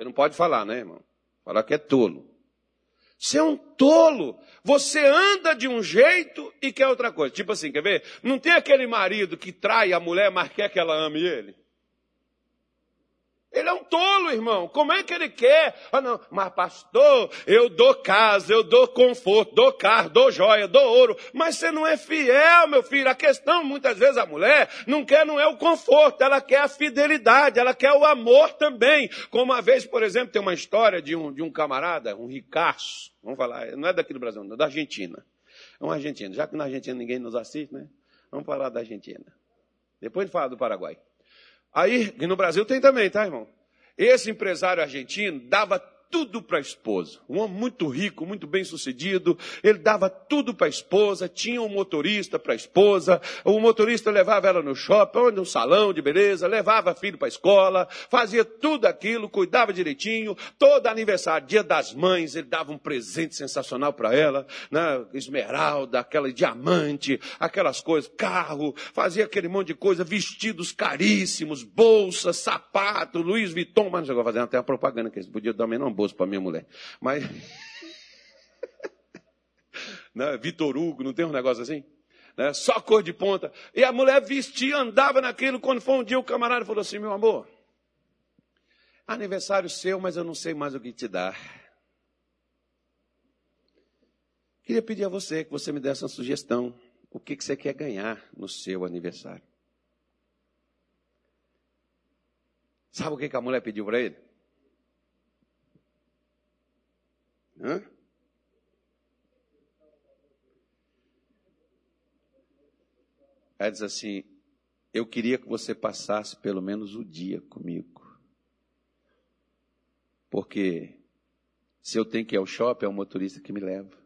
Você não pode falar, né, irmão? Falar que é tolo. Você é um tolo. Você anda de um jeito e quer outra coisa. Tipo assim, quer ver? Não tem aquele marido que trai a mulher, mas quer que ela ame ele? Ele é um tolo, irmão. Como é que ele quer? Ah, não, mas pastor, eu dou casa, eu dou conforto, dou carro, dou joia, dou ouro. Mas você não é fiel, meu filho. A questão, muitas vezes, a mulher não quer, não é o conforto, ela quer a fidelidade, ela quer o amor também. Como uma vez, por exemplo, tem uma história de um, de um camarada, um ricaço, vamos falar, não é daqui do Brasil, não, é da Argentina. É um argentino. Já que na Argentina ninguém nos assiste, né? Vamos falar da Argentina. Depois de falar do Paraguai. Aí, e no Brasil tem também, tá, irmão? Esse empresário argentino dava tudo para a esposa. Um homem muito rico, muito bem sucedido. Ele dava tudo para a esposa, tinha um motorista para a esposa. O motorista levava ela no shopping, no salão de beleza, levava filho para a escola, fazia tudo aquilo, cuidava direitinho. Todo aniversário, dia das mães, ele dava um presente sensacional para ela, né? esmeralda, aquela diamante, aquelas coisas, carro, fazia aquele monte de coisa, vestidos caríssimos, bolsas, sapato, Louis Vuitton, mas não chegou a fazer até a propaganda que eles podiam dar menor bolso para minha mulher. Mas. né? Vitor Hugo, não tem um negócio assim? Né? Só cor de ponta. E a mulher vestia, andava naquilo. Quando foi um dia, o camarada falou assim: meu amor, aniversário seu, mas eu não sei mais o que te dar. Queria pedir a você que você me desse uma sugestão. O que, que você quer ganhar no seu aniversário? Sabe o que, que a mulher pediu para ele? Hã? Ela diz assim: Eu queria que você passasse pelo menos o dia comigo. Porque se eu tenho que ir ao shopping, é o motorista que me leva.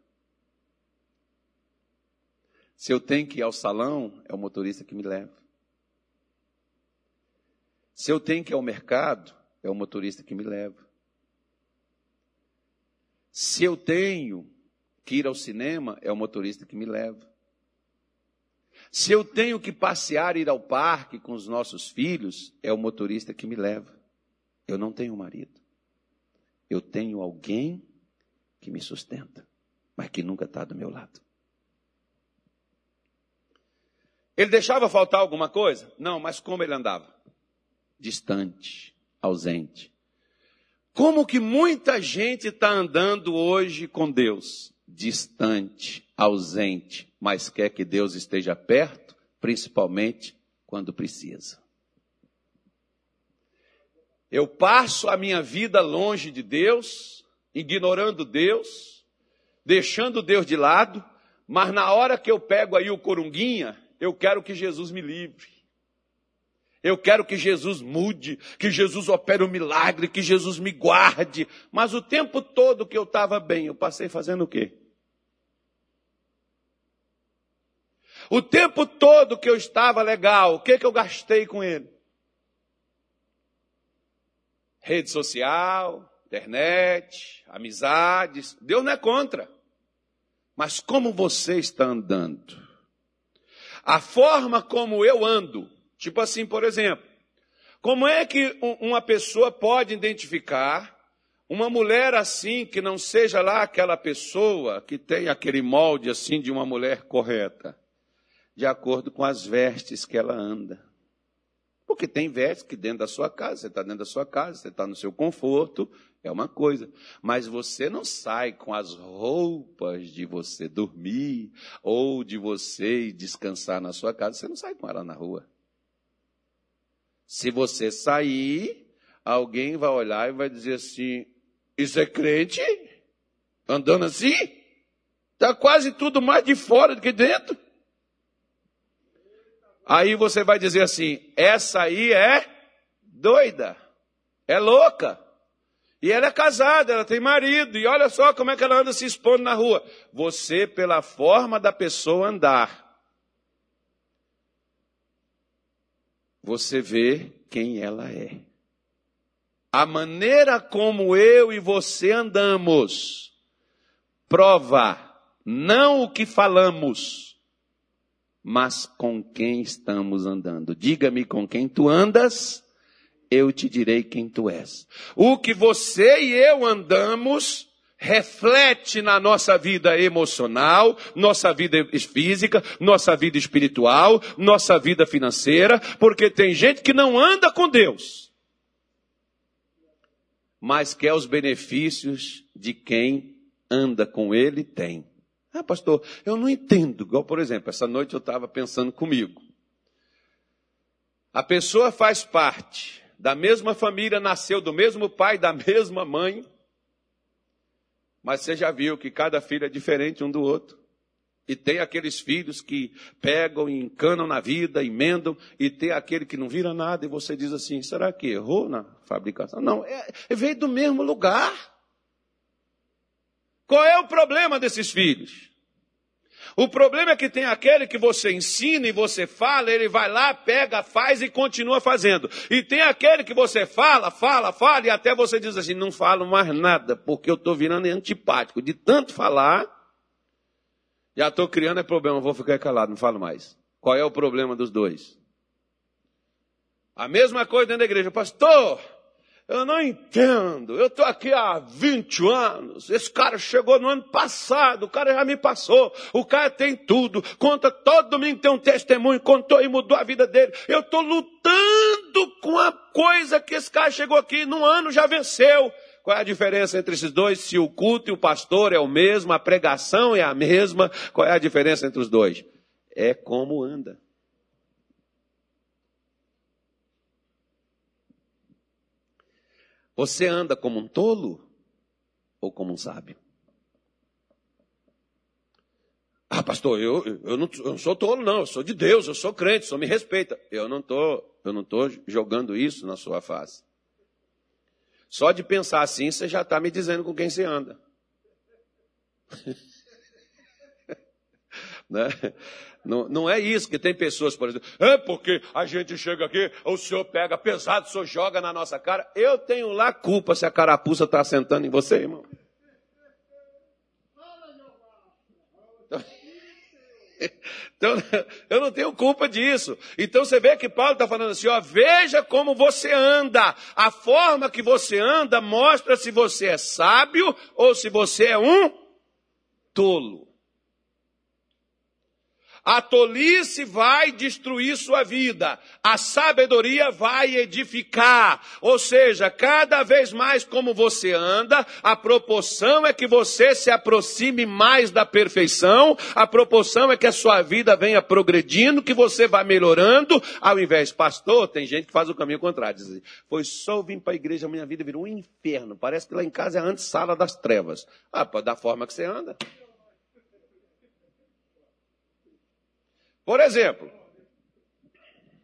Se eu tenho que ir ao salão, é o motorista que me leva. Se eu tenho que ir ao mercado, é o motorista que me leva. Se eu tenho que ir ao cinema, é o motorista que me leva. Se eu tenho que passear, ir ao parque com os nossos filhos, é o motorista que me leva. Eu não tenho marido. Eu tenho alguém que me sustenta, mas que nunca está do meu lado. Ele deixava faltar alguma coisa? Não, mas como ele andava? Distante, ausente. Como que muita gente está andando hoje com Deus? Distante, ausente, mas quer que Deus esteja perto, principalmente quando precisa. Eu passo a minha vida longe de Deus, ignorando Deus, deixando Deus de lado, mas na hora que eu pego aí o corunguinha, eu quero que Jesus me livre. Eu quero que Jesus mude, que Jesus opere um milagre, que Jesus me guarde. Mas o tempo todo que eu estava bem, eu passei fazendo o quê? O tempo todo que eu estava legal, o que, que eu gastei com ele? Rede social, internet, amizades. Deus não é contra. Mas como você está andando? A forma como eu ando, tipo assim, por exemplo, como é que uma pessoa pode identificar uma mulher assim que não seja lá aquela pessoa que tem aquele molde assim de uma mulher correta? De acordo com as vestes que ela anda. Porque tem vestes que dentro da sua casa, você está dentro da sua casa, você está no seu conforto, é uma coisa. Mas você não sai com as roupas de você dormir ou de você descansar na sua casa, você não sai com ela na rua. Se você sair, alguém vai olhar e vai dizer assim: Isso é crente? Andando assim? Está quase tudo mais de fora do que dentro. Aí você vai dizer assim: essa aí é doida, é louca. E ela é casada, ela tem marido, e olha só como é que ela anda se expondo na rua. Você, pela forma da pessoa andar, você vê quem ela é. A maneira como eu e você andamos prova não o que falamos, mas com quem estamos andando. Diga-me com quem tu andas, eu te direi quem tu és. O que você e eu andamos reflete na nossa vida emocional, nossa vida física, nossa vida espiritual, nossa vida financeira, porque tem gente que não anda com Deus, mas quer os benefícios de quem anda com Ele tem. Ah, pastor, eu não entendo. Igual, por exemplo, essa noite eu estava pensando comigo. A pessoa faz parte da mesma família, nasceu do mesmo pai, da mesma mãe, mas você já viu que cada filho é diferente um do outro. E tem aqueles filhos que pegam e encanam na vida, emendam, e tem aquele que não vira nada, e você diz assim: será que errou na fabricação? Não, é, veio do mesmo lugar. Qual é o problema desses filhos? O problema é que tem aquele que você ensina e você fala, ele vai lá, pega, faz e continua fazendo. E tem aquele que você fala, fala, fala, e até você diz assim: não falo mais nada, porque eu estou virando antipático. De tanto falar, já estou criando é problema, vou ficar calado, não falo mais. Qual é o problema dos dois? A mesma coisa dentro da igreja, pastor. Eu não entendo. Eu estou aqui há 20 anos. Esse cara chegou no ano passado. O cara já me passou. O cara tem tudo. Conta todo domingo tem um testemunho. Contou e mudou a vida dele. Eu estou lutando com a coisa que esse cara chegou aqui. Num ano já venceu. Qual é a diferença entre esses dois? Se o culto e o pastor é o mesmo, a pregação é a mesma, qual é a diferença entre os dois? É como anda. Você anda como um tolo ou como um sábio? Ah, pastor, eu, eu, não, eu não sou tolo, não, eu sou de Deus, eu sou crente, só me respeita. Eu não tô, eu não estou jogando isso na sua face. Só de pensar assim, você já está me dizendo com quem você anda. Né? Não, não é isso que tem pessoas, por exemplo, é porque a gente chega aqui, o senhor pega pesado, o senhor joga na nossa cara. Eu tenho lá culpa se a carapuça está sentando em você, irmão. Então, eu não tenho culpa disso. Então você vê que Paulo está falando assim, ó, veja como você anda. A forma que você anda mostra se você é sábio ou se você é um tolo. A tolice vai destruir sua vida, a sabedoria vai edificar. Ou seja, cada vez mais como você anda, a proporção é que você se aproxime mais da perfeição, a proporção é que a sua vida venha progredindo, que você vá melhorando, ao invés, pastor, tem gente que faz o caminho contrário, diz assim, foi só eu vim para a igreja, minha vida virou um inferno, parece que lá em casa é a antessala das trevas. Ah, da forma que você anda. Por exemplo,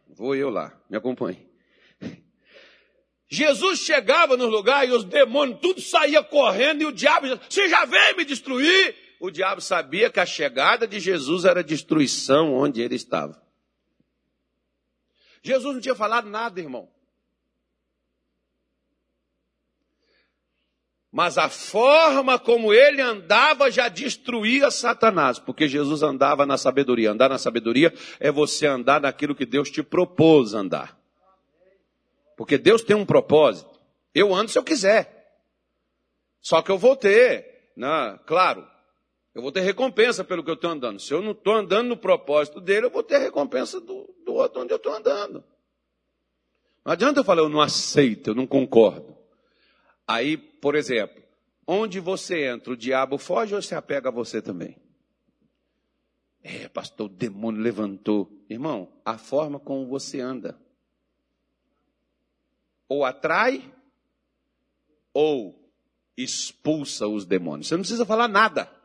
vou eu lá, me acompanhe. Jesus chegava no lugar e os demônios tudo saía correndo e o diabo, você já veio me destruir? O diabo sabia que a chegada de Jesus era destruição onde ele estava. Jesus não tinha falado nada, irmão. Mas a forma como ele andava já destruía Satanás, porque Jesus andava na sabedoria. Andar na sabedoria é você andar naquilo que Deus te propôs andar. Porque Deus tem um propósito. Eu ando se eu quiser. Só que eu vou ter, né? claro, eu vou ter recompensa pelo que eu estou andando. Se eu não estou andando no propósito dele, eu vou ter recompensa do, do outro onde eu estou andando. Não adianta eu falar, eu não aceito, eu não concordo. Aí, por exemplo, onde você entra, o diabo foge ou se apega a você também? É, pastor, o demônio levantou. Irmão, a forma como você anda. Ou atrai, ou expulsa os demônios. Você não precisa falar nada.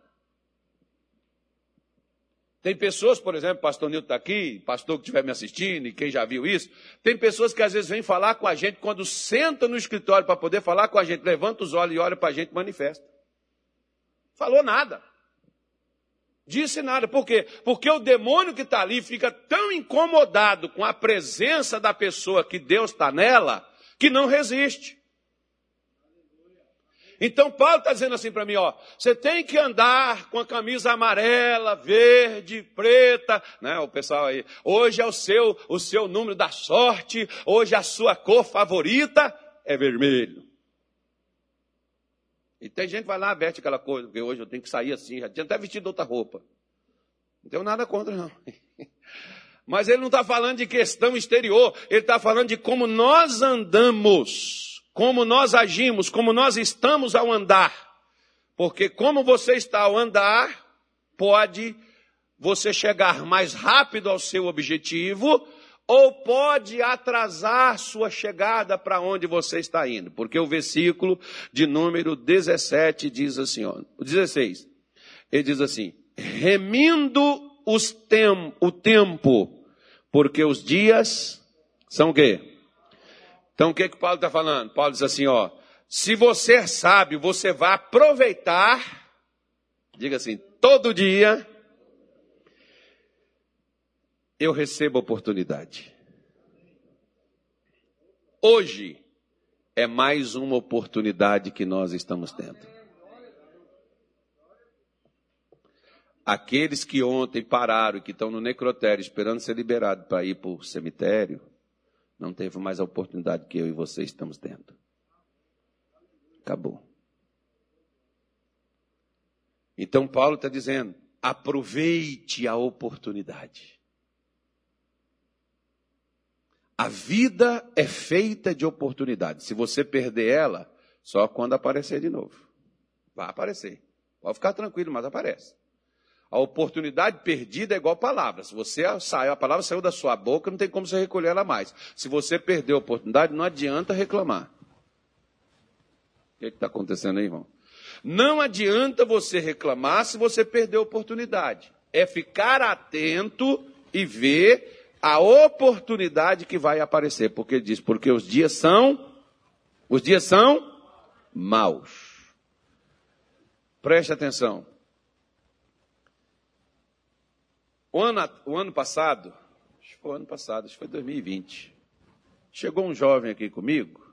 Tem pessoas, por exemplo, pastor Nilton está aqui, pastor que estiver me assistindo, e quem já viu isso, tem pessoas que às vezes vêm falar com a gente, quando senta no escritório para poder falar com a gente, levanta os olhos e olha para a gente, manifesta. Falou nada. Disse nada. Por quê? Porque o demônio que está ali fica tão incomodado com a presença da pessoa que Deus está nela, que não resiste. Então Paulo está dizendo assim para mim, ó, você tem que andar com a camisa amarela, verde, preta, né? O pessoal aí, hoje é o seu, o seu número da sorte, hoje a sua cor favorita é vermelho. E tem gente que vai lá, veste aquela coisa, porque hoje eu tenho que sair assim, já tinha até vestido outra roupa. Não tenho nada contra, não. Mas ele não está falando de questão exterior, ele está falando de como nós andamos como nós agimos, como nós estamos ao andar. Porque como você está ao andar, pode você chegar mais rápido ao seu objetivo ou pode atrasar sua chegada para onde você está indo. Porque o versículo de número 17 diz assim, ó, 16. Ele diz assim: remindo os tem, o tempo, porque os dias são o quê? Então o que, que Paulo está falando? Paulo diz assim, ó, se você é sábio, você vai aproveitar, diga assim, todo dia, eu recebo oportunidade. Hoje é mais uma oportunidade que nós estamos tendo. Aqueles que ontem pararam e que estão no necrotério esperando ser liberados para ir para o cemitério, não teve mais a oportunidade que eu e você estamos tendo. Acabou. Então Paulo está dizendo: aproveite a oportunidade. A vida é feita de oportunidades. Se você perder ela, só quando aparecer de novo. Vai aparecer. Pode ficar tranquilo, mas aparece. A oportunidade perdida é igual palavra. Se você saiu, a palavra saiu da sua boca, não tem como você recolher ela mais. Se você perdeu a oportunidade, não adianta reclamar. O que é está acontecendo aí, irmão? Não adianta você reclamar se você perdeu a oportunidade. É ficar atento e ver a oportunidade que vai aparecer. Porque diz, porque os dias são, os dias são maus. Preste atenção. O ano, o ano passado, acho que foi ano passado, acho que foi 2020, chegou um jovem aqui comigo,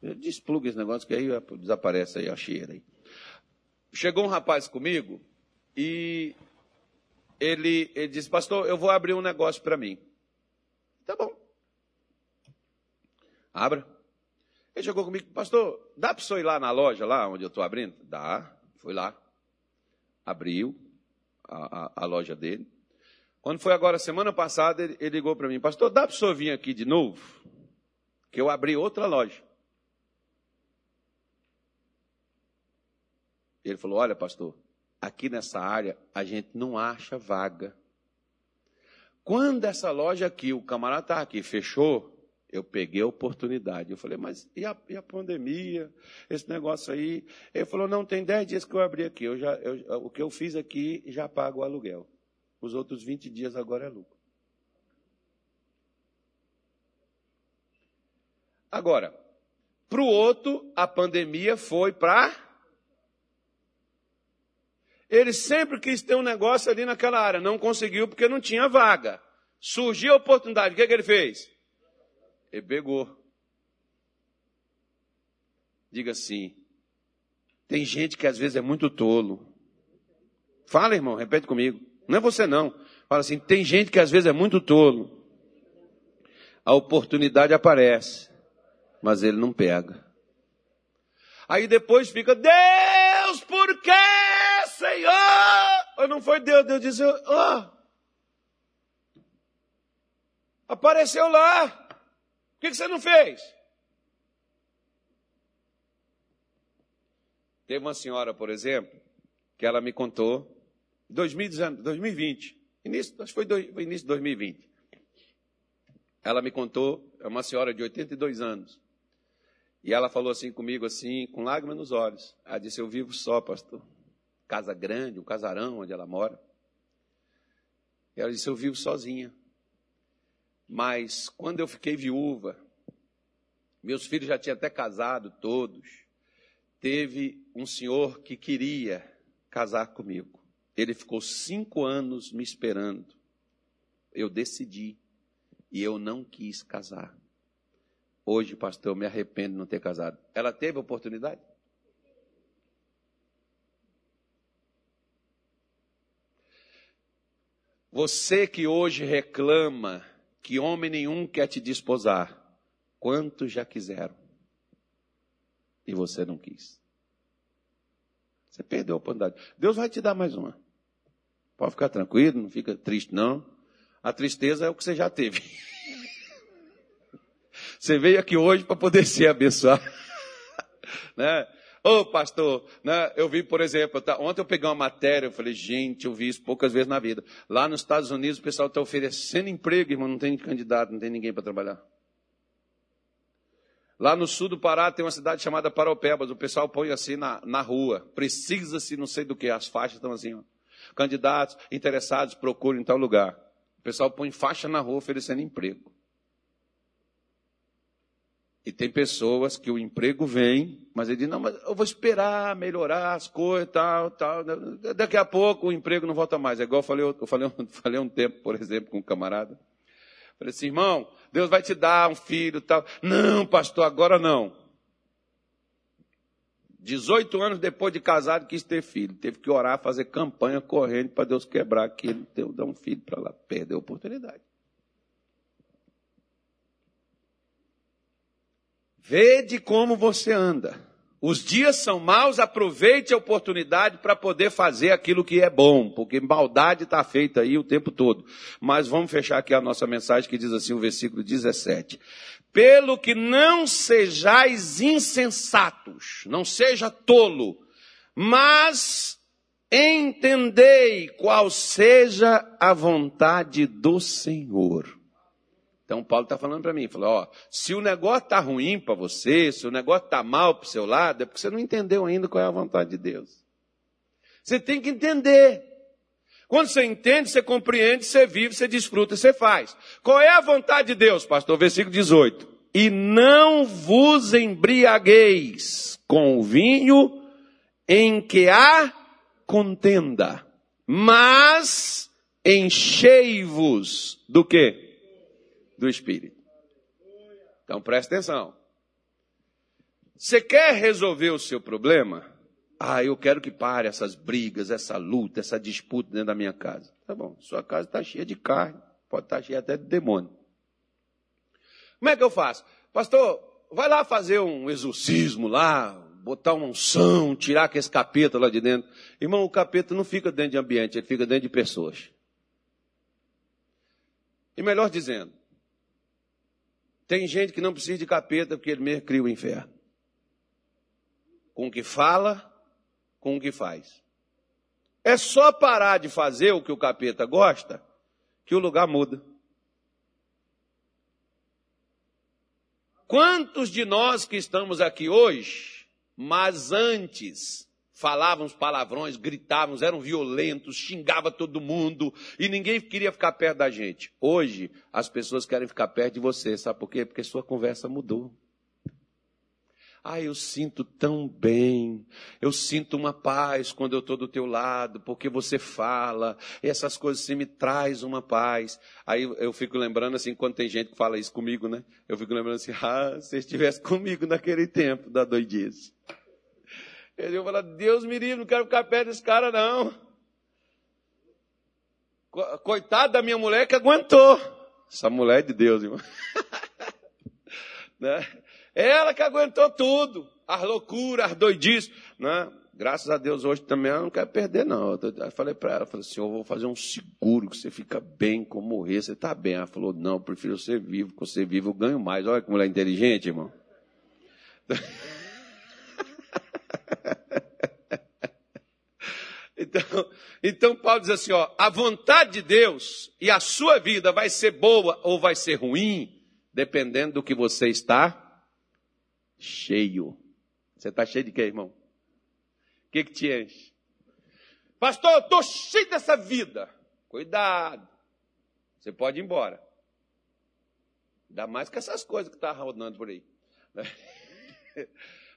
despluga esse negócio que aí desaparece aí a cheira aí. Chegou um rapaz comigo e ele, ele disse, pastor, eu vou abrir um negócio para mim. Tá bom. Abra. Ele chegou comigo, pastor, dá para o ir lá na loja, lá onde eu estou abrindo? Dá. Fui lá. Abriu a, a, a, loja dele. Quando foi agora, semana passada, ele, ele ligou para mim, pastor, dá para o senhor vir aqui de novo? Que eu abri outra loja. Ele falou, olha, pastor, aqui nessa área a gente não acha vaga. Quando essa loja aqui, o camarada está aqui, fechou, eu peguei a oportunidade. Eu falei, mas e a, e a, pandemia? Esse negócio aí? Ele falou, não, tem 10 dias que eu abri aqui. Eu já, eu, o que eu fiz aqui já pago o aluguel. Os outros 20 dias agora é lucro. Agora, para o outro, a pandemia foi para. Ele sempre quis ter um negócio ali naquela área, não conseguiu porque não tinha vaga. Surgiu a oportunidade, o que, é que ele fez? Ele pegou. Diga assim: tem gente que às vezes é muito tolo. Fala, irmão, repete comigo. Não é você não. Fala assim: tem gente que às vezes é muito tolo. A oportunidade aparece, mas ele não pega. Aí depois fica, Deus, por quê, Senhor? Não foi Deus, Deus disse, oh, apareceu lá. Por que, você não fez? Teve uma senhora, por exemplo, que ela me contou, 2020, início, acho que foi, foi início de 2020. Ela me contou, é uma senhora de 82 anos. E ela falou assim comigo, assim, com lágrimas nos olhos. Ela disse, eu vivo só, pastor. Casa grande, um casarão onde ela mora. E ela disse, eu vivo sozinha. Mas quando eu fiquei viúva, meus filhos já tinham até casado todos, teve um senhor que queria casar comigo. Ele ficou cinco anos me esperando. Eu decidi e eu não quis casar. Hoje, pastor, eu me arrependo de não ter casado. Ela teve oportunidade? Você que hoje reclama que homem nenhum quer te desposar. Quantos já quiseram? E você não quis. Você perdeu a oportunidade. Deus vai te dar mais uma. Pode ficar tranquilo, não fica triste, não. A tristeza é o que você já teve. Você veio aqui hoje para poder ser abençoado. né? Ô, oh, pastor, né, eu vi, por exemplo, tá, ontem eu peguei uma matéria, eu falei, gente, eu vi isso poucas vezes na vida. Lá nos Estados Unidos o pessoal está oferecendo emprego, irmão, não tem candidato, não tem ninguém para trabalhar. Lá no sul do Pará tem uma cidade chamada Paraupebas, o pessoal põe assim na, na rua, precisa-se não sei do que, as faixas estão assim, ó. Candidatos, interessados, procurem em tal lugar. O pessoal põe faixa na rua oferecendo emprego. E tem pessoas que o emprego vem, mas ele diz, não, mas eu vou esperar melhorar as coisas, tal, tal. Daqui a pouco o emprego não volta mais. É igual eu falei, eu falei, eu falei um tempo, por exemplo, com um camarada. Falei assim, irmão, Deus vai te dar um filho, tal. Não, pastor, agora não. 18 anos depois de casado, quis ter filho. Teve que orar, fazer campanha correndo para Deus quebrar aquilo, dar um filho para lá. Perdeu a oportunidade. Vede como você anda. Os dias são maus, aproveite a oportunidade para poder fazer aquilo que é bom, porque maldade está feita aí o tempo todo. Mas vamos fechar aqui a nossa mensagem que diz assim, o versículo 17. Pelo que não sejais insensatos, não seja tolo, mas entendei qual seja a vontade do Senhor. Então Paulo está falando para mim, falou, ó, se o negócio está ruim para você, se o negócio está mal para o seu lado, é porque você não entendeu ainda qual é a vontade de Deus. Você tem que entender. Quando você entende, você compreende, você vive, você desfruta, você faz. Qual é a vontade de Deus, pastor? Versículo 18. E não vos embriagueis com o vinho em que há contenda, mas enchei-vos do quê? Do Espírito. Então presta atenção. Você quer resolver o seu problema? Ah, eu quero que pare essas brigas, essa luta, essa disputa dentro da minha casa. Tá bom, sua casa está cheia de carne, pode estar tá cheia até de demônio. Como é que eu faço? Pastor, vai lá fazer um exorcismo lá, botar uma unção, tirar aquele capeta lá de dentro. Irmão, o capeta não fica dentro de ambiente, ele fica dentro de pessoas. E melhor dizendo, tem gente que não precisa de capeta porque ele mesmo cria o inferno. Com o que fala, com o que faz. É só parar de fazer o que o capeta gosta, que o lugar muda. Quantos de nós que estamos aqui hoje, mas antes falávamos palavrões, gritávamos, eram violentos, xingava todo mundo e ninguém queria ficar perto da gente. Hoje as pessoas querem ficar perto de você, sabe por quê? Porque sua conversa mudou. Ah, eu sinto tão bem, eu sinto uma paz quando eu estou do teu lado, porque você fala, essas coisas assim me traz uma paz. Aí eu fico lembrando assim, quando tem gente que fala isso comigo, né? Eu fico lembrando assim, ah, se estivesse comigo naquele tempo da doidice. Eu falo, Deus me livre, não quero ficar perto desse cara não. Coitado da minha mulher que aguentou. Essa mulher é de Deus, irmão. né? Ela que aguentou tudo, as loucuras, as doidices, né? Graças a Deus hoje também ela não quer perder, não. Eu falei para ela, falei assim, eu vou fazer um seguro que você fica bem com morrer, você está bem. Ela falou, não, eu prefiro ser vivo, porque você vivo eu ganho mais. Olha que mulher inteligente, irmão. Então, então Paulo diz assim, ó, a vontade de Deus e a sua vida vai ser boa ou vai ser ruim, dependendo do que você está cheio. Você está cheio de quê, irmão? O que, que te enche? Pastor, eu estou cheio dessa vida. Cuidado. Você pode ir embora. Ainda mais que essas coisas que estão tá rodando por aí.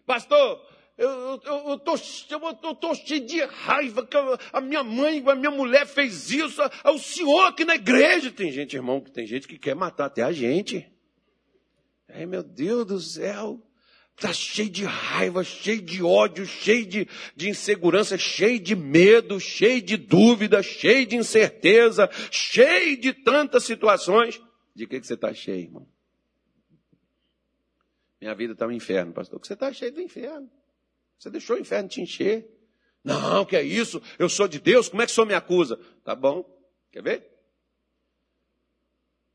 Pastor, eu estou eu, tô cheio de raiva, que a minha mãe, a minha mulher fez isso, o senhor aqui na igreja. Tem gente, irmão, que tem gente que quer matar até a gente. Ai, meu Deus do céu. Está cheio de raiva, cheio de ódio, cheio de, de insegurança, cheio de medo, cheio de dúvida, cheio de incerteza, cheio de tantas situações. De que, que você está cheio, irmão? Minha vida está um inferno, pastor. Você está cheio do inferno. Você deixou o inferno te encher. Não, que é isso? Eu sou de Deus, como é que o senhor me acusa? Tá bom, quer ver?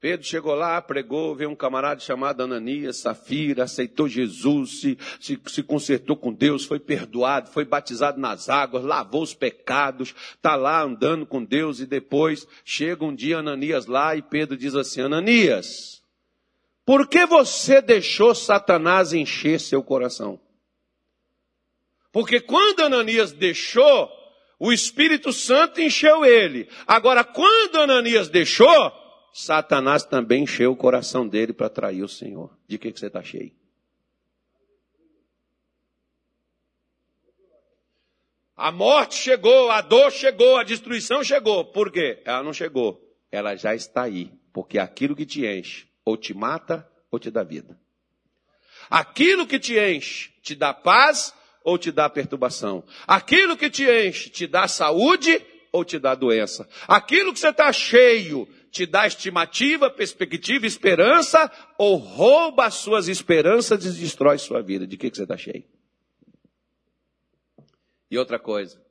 Pedro chegou lá, pregou, veio um camarada chamado Ananias, Safira, aceitou Jesus, se, se, se consertou com Deus, foi perdoado, foi batizado nas águas, lavou os pecados, está lá andando com Deus e depois chega um dia Ananias lá e Pedro diz assim, Ananias, por que você deixou Satanás encher seu coração? Porque quando Ananias deixou, o Espírito Santo encheu ele. Agora, quando Ananias deixou, Satanás também encheu o coração dele para trair o Senhor. De que, que você está cheio? A morte chegou, a dor chegou, a destruição chegou. Por quê? Ela não chegou. Ela já está aí. Porque aquilo que te enche, ou te mata, ou te dá vida. Aquilo que te enche, te dá paz ou te dá perturbação. Aquilo que te enche, te dá saúde ou te dá doença. Aquilo que você está cheio, te dá estimativa, perspectiva, esperança, ou rouba as suas esperanças e destrói sua vida. De que, que você está cheio? E outra coisa,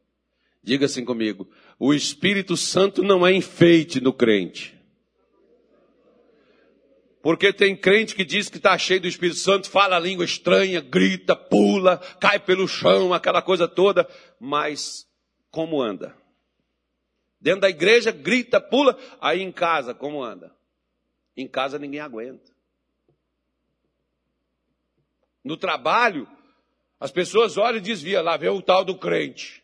diga assim comigo: o Espírito Santo não é enfeite no crente. Porque tem crente que diz que está cheio do Espírito Santo, fala língua estranha, grita, pula, cai pelo chão, aquela coisa toda, mas como anda? Dentro da igreja grita, pula. Aí em casa, como anda? Em casa ninguém aguenta. No trabalho, as pessoas olham e desviam lá, vê o tal do crente.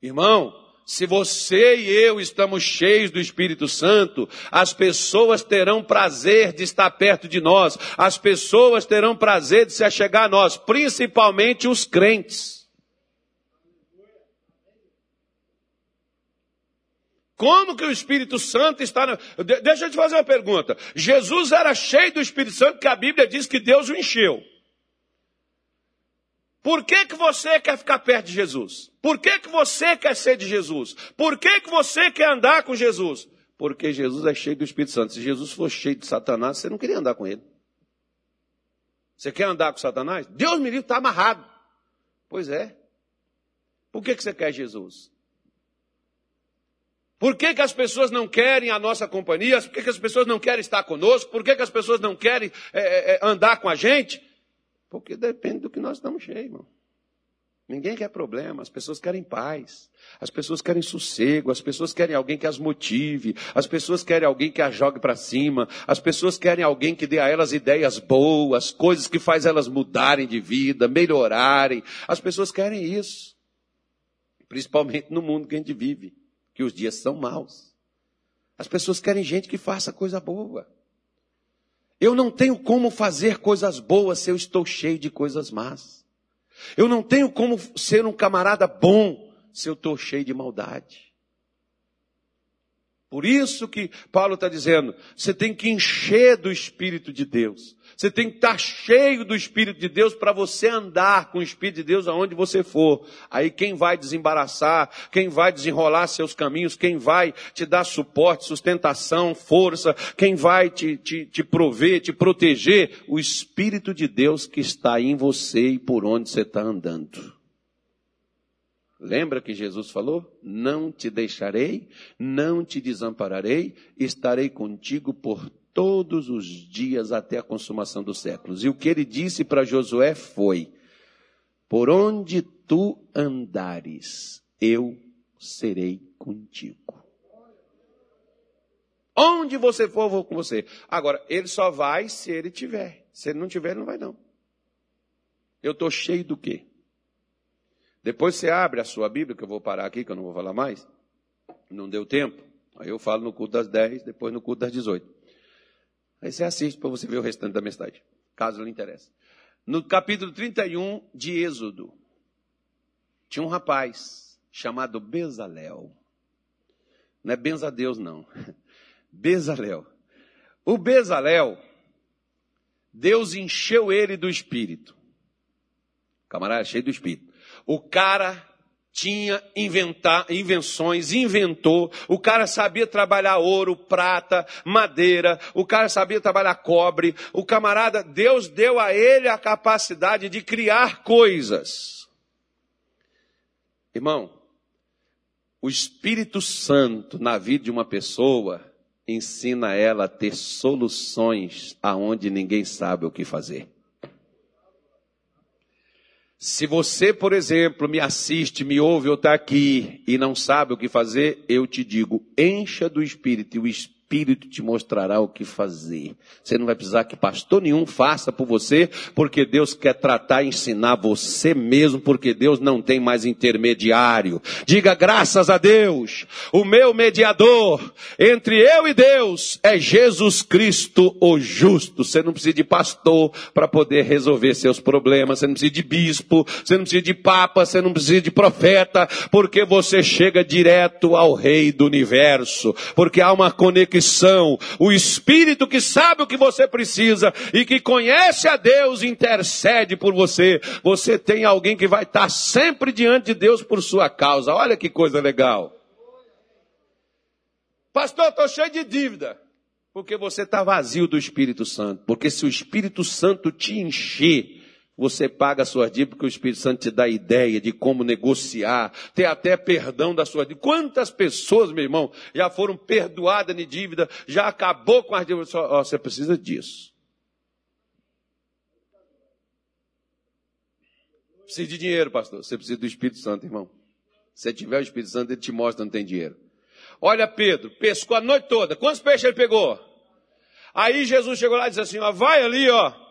Irmão, se você e eu estamos cheios do Espírito Santo, as pessoas terão prazer de estar perto de nós, as pessoas terão prazer de se achegar a nós, principalmente os crentes. Como que o Espírito Santo está. Na... Deixa eu te fazer uma pergunta. Jesus era cheio do Espírito Santo, que a Bíblia diz que Deus o encheu. Por que, que você quer ficar perto de Jesus? Por que, que você quer ser de Jesus? Por que, que você quer andar com Jesus? Porque Jesus é cheio do Espírito Santo. Se Jesus fosse cheio de Satanás, você não queria andar com ele. Você quer andar com Satanás? Deus me livre, está amarrado. Pois é. Por que, que você quer Jesus? Por que, que as pessoas não querem a nossa companhia? Por que, que as pessoas não querem estar conosco? Por que, que as pessoas não querem é, é, andar com a gente? Porque depende do que nós estamos cheios, irmão. Ninguém quer problema, as pessoas querem paz, as pessoas querem sossego, as pessoas querem alguém que as motive, as pessoas querem alguém que as jogue para cima, as pessoas querem alguém que dê a elas ideias boas, coisas que faz elas mudarem de vida, melhorarem. As pessoas querem isso. Principalmente no mundo que a gente vive, que os dias são maus. As pessoas querem gente que faça coisa boa. Eu não tenho como fazer coisas boas se eu estou cheio de coisas más. Eu não tenho como ser um camarada bom se eu estou cheio de maldade. Por isso que Paulo está dizendo, você tem que encher do Espírito de Deus. Você tem que estar cheio do Espírito de Deus para você andar com o Espírito de Deus aonde você for. Aí quem vai desembaraçar, quem vai desenrolar seus caminhos, quem vai te dar suporte, sustentação, força, quem vai te, te, te prover, te proteger, o Espírito de Deus que está em você e por onde você está andando. Lembra que Jesus falou? Não te deixarei, não te desampararei, estarei contigo por todos os dias até a consumação dos séculos. E o que ele disse para Josué foi: Por onde tu andares, eu serei contigo. Onde você for, eu vou com você. Agora, ele só vai se ele tiver. Se ele não tiver, ele não vai não. Eu estou cheio do quê? Depois você abre a sua Bíblia, que eu vou parar aqui, que eu não vou falar mais. Não deu tempo. Aí eu falo no culto das 10, depois no culto das 18. Aí você assiste para você ver o restante da mensagem, caso lhe interesse. No capítulo 31 de Êxodo, tinha um rapaz chamado Bezalel. Não é Benzadeus, não. Bezalel. O Bezalel, Deus encheu ele do espírito. Camarada cheio do espírito. O cara tinha inventar, invenções, inventou, o cara sabia trabalhar ouro, prata, madeira, o cara sabia trabalhar cobre, o camarada, Deus deu a ele a capacidade de criar coisas. Irmão, o Espírito Santo na vida de uma pessoa ensina ela a ter soluções aonde ninguém sabe o que fazer. Se você, por exemplo, me assiste, me ouve ou está aqui e não sabe o que fazer, eu te digo, encha do Espírito e o Espírito Espírito te mostrará o que fazer. Você não vai precisar que pastor nenhum faça por você, porque Deus quer tratar e ensinar você mesmo, porque Deus não tem mais intermediário. Diga graças a Deus, o meu mediador entre eu e Deus é Jesus Cristo, o justo. Você não precisa de pastor para poder resolver seus problemas, você não precisa de bispo, você não precisa de papa, você não precisa de profeta, porque você chega direto ao Rei do universo, porque há uma conexão conexão. O Espírito que sabe o que você precisa e que conhece a Deus intercede por você. Você tem alguém que vai estar sempre diante de Deus por sua causa. Olha que coisa legal. Pastor, estou cheio de dívida. Porque você está vazio do Espírito Santo. Porque se o Espírito Santo te encher, você paga a sua dívida porque o Espírito Santo te dá ideia de como negociar, ter até perdão da sua dívida. Quantas pessoas, meu irmão, já foram perdoadas de dívida, já acabou com as dívidas? Oh, você precisa disso. Precisa de dinheiro, pastor. Você precisa do Espírito Santo, irmão. Se tiver o Espírito Santo, ele te mostra não tem dinheiro. Olha Pedro, pescou a noite toda. Quantos peixes ele pegou? Aí Jesus chegou lá e disse assim, ó, vai ali, ó,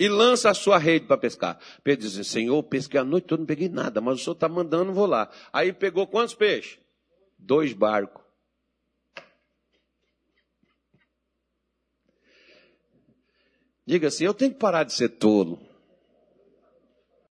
e lança a sua rede para pescar. Pedro diz, Senhor, pesquei a noite toda, não peguei nada, mas o Senhor está mandando, vou lá. Aí pegou quantos peixes? Dois barcos. Diga assim, eu tenho que parar de ser tolo.